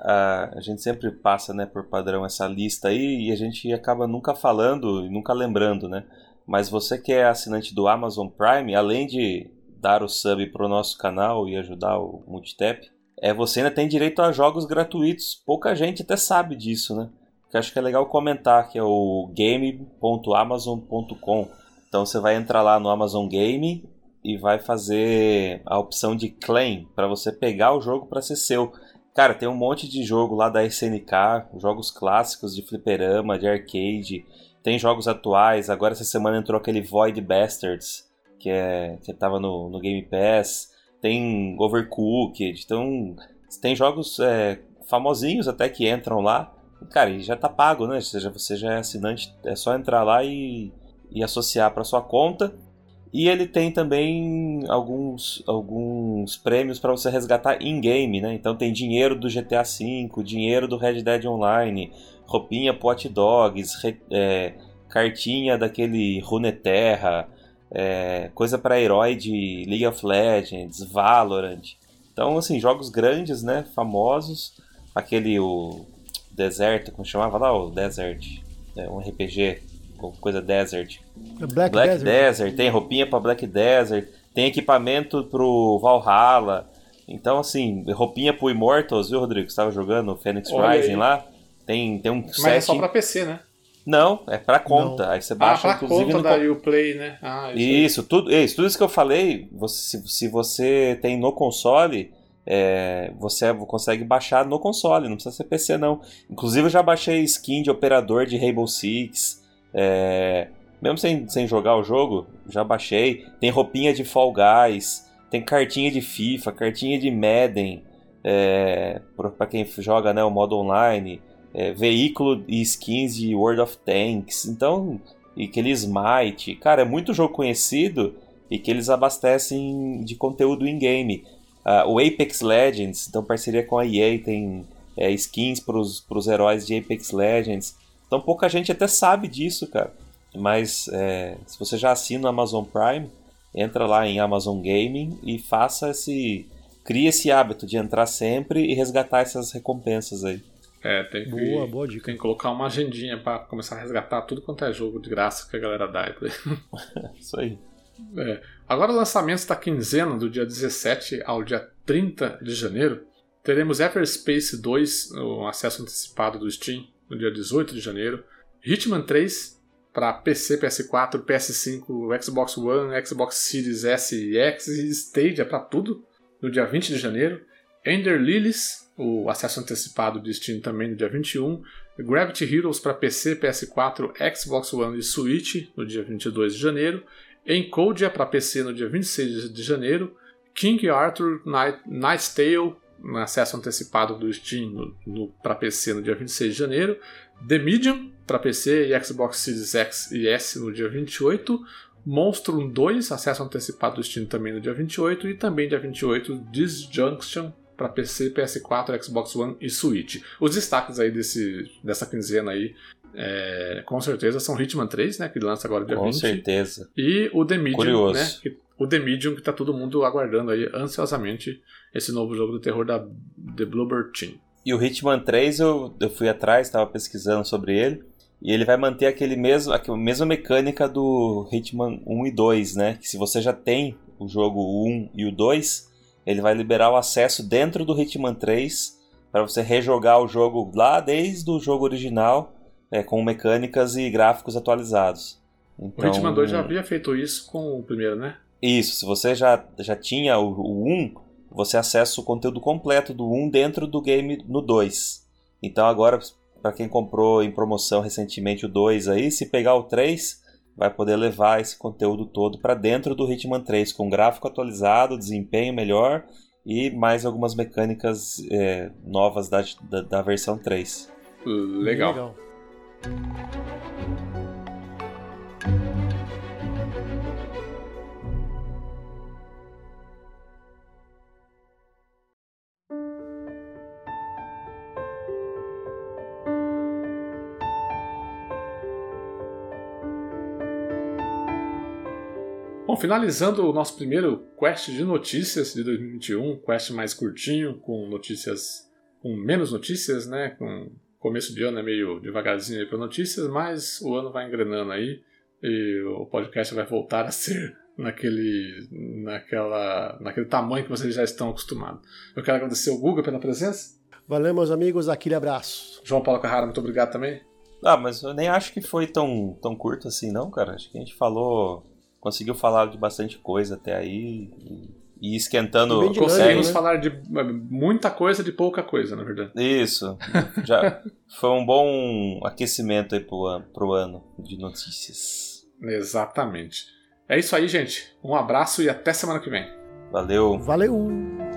Speaker 3: a, a gente sempre passa, né, por padrão essa lista aí e a gente acaba nunca falando e nunca lembrando, né? Mas você que é assinante do Amazon Prime, além de dar o sub pro nosso canal e ajudar o Multitap, é, você ainda tem direito a jogos gratuitos. Pouca gente até sabe disso, né? Que acho que é legal comentar, que é o game.amazon.com. Então você vai entrar lá no Amazon Game e vai fazer a opção de claim para você pegar o jogo para ser seu. Cara, tem um monte de jogo lá da SNK, jogos clássicos de fliperama, de arcade, tem jogos atuais. Agora essa semana entrou aquele Void Bastards, que é que tava no, no Game Pass. tem Overcooked, então tem jogos é, famosinhos até que entram lá. Cara, e já tá pago, né? Ou seja, você já é assinante, é só entrar lá e, e associar para sua conta. E ele tem também alguns, alguns prêmios para você resgatar in-game, né? Então tem dinheiro do GTA V, dinheiro do Red Dead Online, roupinha pro Hot Dogs, re, é, cartinha daquele Runeterra, é, coisa para herói de League of Legends, Valorant. Então, assim, jogos grandes, né? Famosos. Aquele, o Desert, como chamava lá? O Desert. É um RPG, coisa Desert.
Speaker 2: Black,
Speaker 3: Black
Speaker 2: Desert.
Speaker 3: Desert. Tem roupinha para Black Desert. Tem equipamento pro Valhalla. Então, assim, roupinha pro Immortals, viu, Rodrigo? Você estava jogando o Phoenix
Speaker 1: Olha
Speaker 3: Rising
Speaker 1: aí.
Speaker 3: lá. Tem, tem um
Speaker 1: Mas é
Speaker 3: set.
Speaker 1: só pra PC, né?
Speaker 3: Não, é pra conta.
Speaker 2: Não.
Speaker 3: Aí você
Speaker 1: Ah,
Speaker 3: baixa,
Speaker 1: pra
Speaker 3: inclusive,
Speaker 1: conta
Speaker 3: no
Speaker 1: da Uplay, né? Ah, isso.
Speaker 3: Isso, tudo, isso, tudo isso que eu falei, você- se, se você tem no console, é, você consegue baixar no console, não precisa ser PC não. Inclusive eu já baixei skin de operador de Rainbow Six, é, mesmo sem, sem jogar o jogo, já baixei. Tem roupinha de Fall Guys, tem cartinha de FIFA, cartinha de Madden, é, pra quem joga né, o modo online, é, veículo e skins de World of Tanks, então e aquele Smite, cara, é muito jogo conhecido e que eles abastecem de conteúdo in-game. Ah, o Apex Legends, então parceria com a EA, tem é, skins para os heróis de Apex Legends. Então pouca gente até sabe disso, cara. Mas é, se você já assina o Amazon Prime, entra lá em Amazon Gaming e faça esse. Crie esse hábito de entrar sempre e resgatar essas recompensas aí.
Speaker 1: É, tem que,
Speaker 2: Boa, boa dica.
Speaker 1: tem que colocar uma agendinha pra começar a resgatar tudo quanto é jogo de graça que a galera dá. *laughs*
Speaker 3: Isso aí.
Speaker 1: É. Agora, lançamentos da quinzena, do dia 17 ao dia 30 de janeiro, teremos Everspace 2, o acesso antecipado do Steam, no dia 18 de janeiro. Hitman 3 para PC, PS4, PS5, Xbox One, Xbox Series S e X e Stadia para tudo, no dia 20 de janeiro. Ender Lilies, o acesso antecipado do Steam também no dia 21. Gravity Heroes para PC, PS4, Xbox One e Switch no dia 22 de janeiro. Encodia para PC no dia 26 de janeiro. King Arthur Night, Night's Tale, no acesso antecipado do Steam para PC no dia 26 de janeiro. The Medium para PC e Xbox Series X e S no dia 28. Monstrum 2, acesso antecipado do Steam também no dia 28. E também dia 28, Disjunction para PC, PS4, Xbox One e Switch. Os destaques aí desse, dessa quinzena aí, é, com certeza, são Hitman 3, né, que lança agora dia
Speaker 3: Com
Speaker 1: 20.
Speaker 3: certeza.
Speaker 1: E o The Medium,
Speaker 3: Curioso.
Speaker 1: né? que- o The Medium que tá todo mundo aguardando aí ansiosamente esse novo jogo do terror da The Bloober Team.
Speaker 3: E o Hitman 3 eu, eu fui atrás, estava pesquisando sobre ele. E ele vai manter aquele mesmo, aquela mesma mecânica do Hitman 1 e 2, né? Que se você já tem o jogo 1 e o 2, ele vai liberar o acesso dentro do Hitman 3 para você rejogar o jogo lá desde o jogo original, é, com mecânicas e gráficos atualizados.
Speaker 1: O
Speaker 3: Então,
Speaker 1: Hitman 2 já havia feito isso com o primeiro, né?
Speaker 3: Isso, se você já, já tinha o, o 1, você acessa o conteúdo completo do 1 dentro do game no 2. Então agora, para quem comprou em promoção recentemente o 2 aí, se pegar o 3, vai poder levar esse conteúdo todo para dentro do Hitman 3, com gráfico atualizado, desempenho melhor e mais algumas mecânicas é, novas da, da, da versão 3.
Speaker 1: Legal.
Speaker 2: Legal.
Speaker 1: Bom, finalizando o nosso primeiro quest de notícias de 2021, quest mais curtinho, com notícias, com menos notícias, né? Com começo de ano é meio devagarzinho aí para notícias, mas o ano vai engrenando aí e o podcast vai voltar a ser *laughs* naquele, naquela, naquele tamanho que vocês já estão acostumados. Eu quero agradecer o Guga pela presença.
Speaker 2: Valeu, meus amigos. Aquele abraço.
Speaker 1: João Paulo Carrara, muito obrigado também.
Speaker 3: Ah, mas eu nem acho que foi tão, tão curto assim, não, cara. Acho que a gente falou. Conseguiu falar de bastante coisa até aí. E, e esquentando.
Speaker 2: Dinâmico,
Speaker 1: Conseguimos
Speaker 2: né?
Speaker 1: falar de eh, muita coisa de pouca coisa, na verdade.
Speaker 3: Isso. Já *laughs* foi um bom aquecimento aí pro, an- pro ano de notícias.
Speaker 1: Exatamente. É isso aí, gente. Um abraço e até semana que vem.
Speaker 3: Valeu.
Speaker 2: Valeu.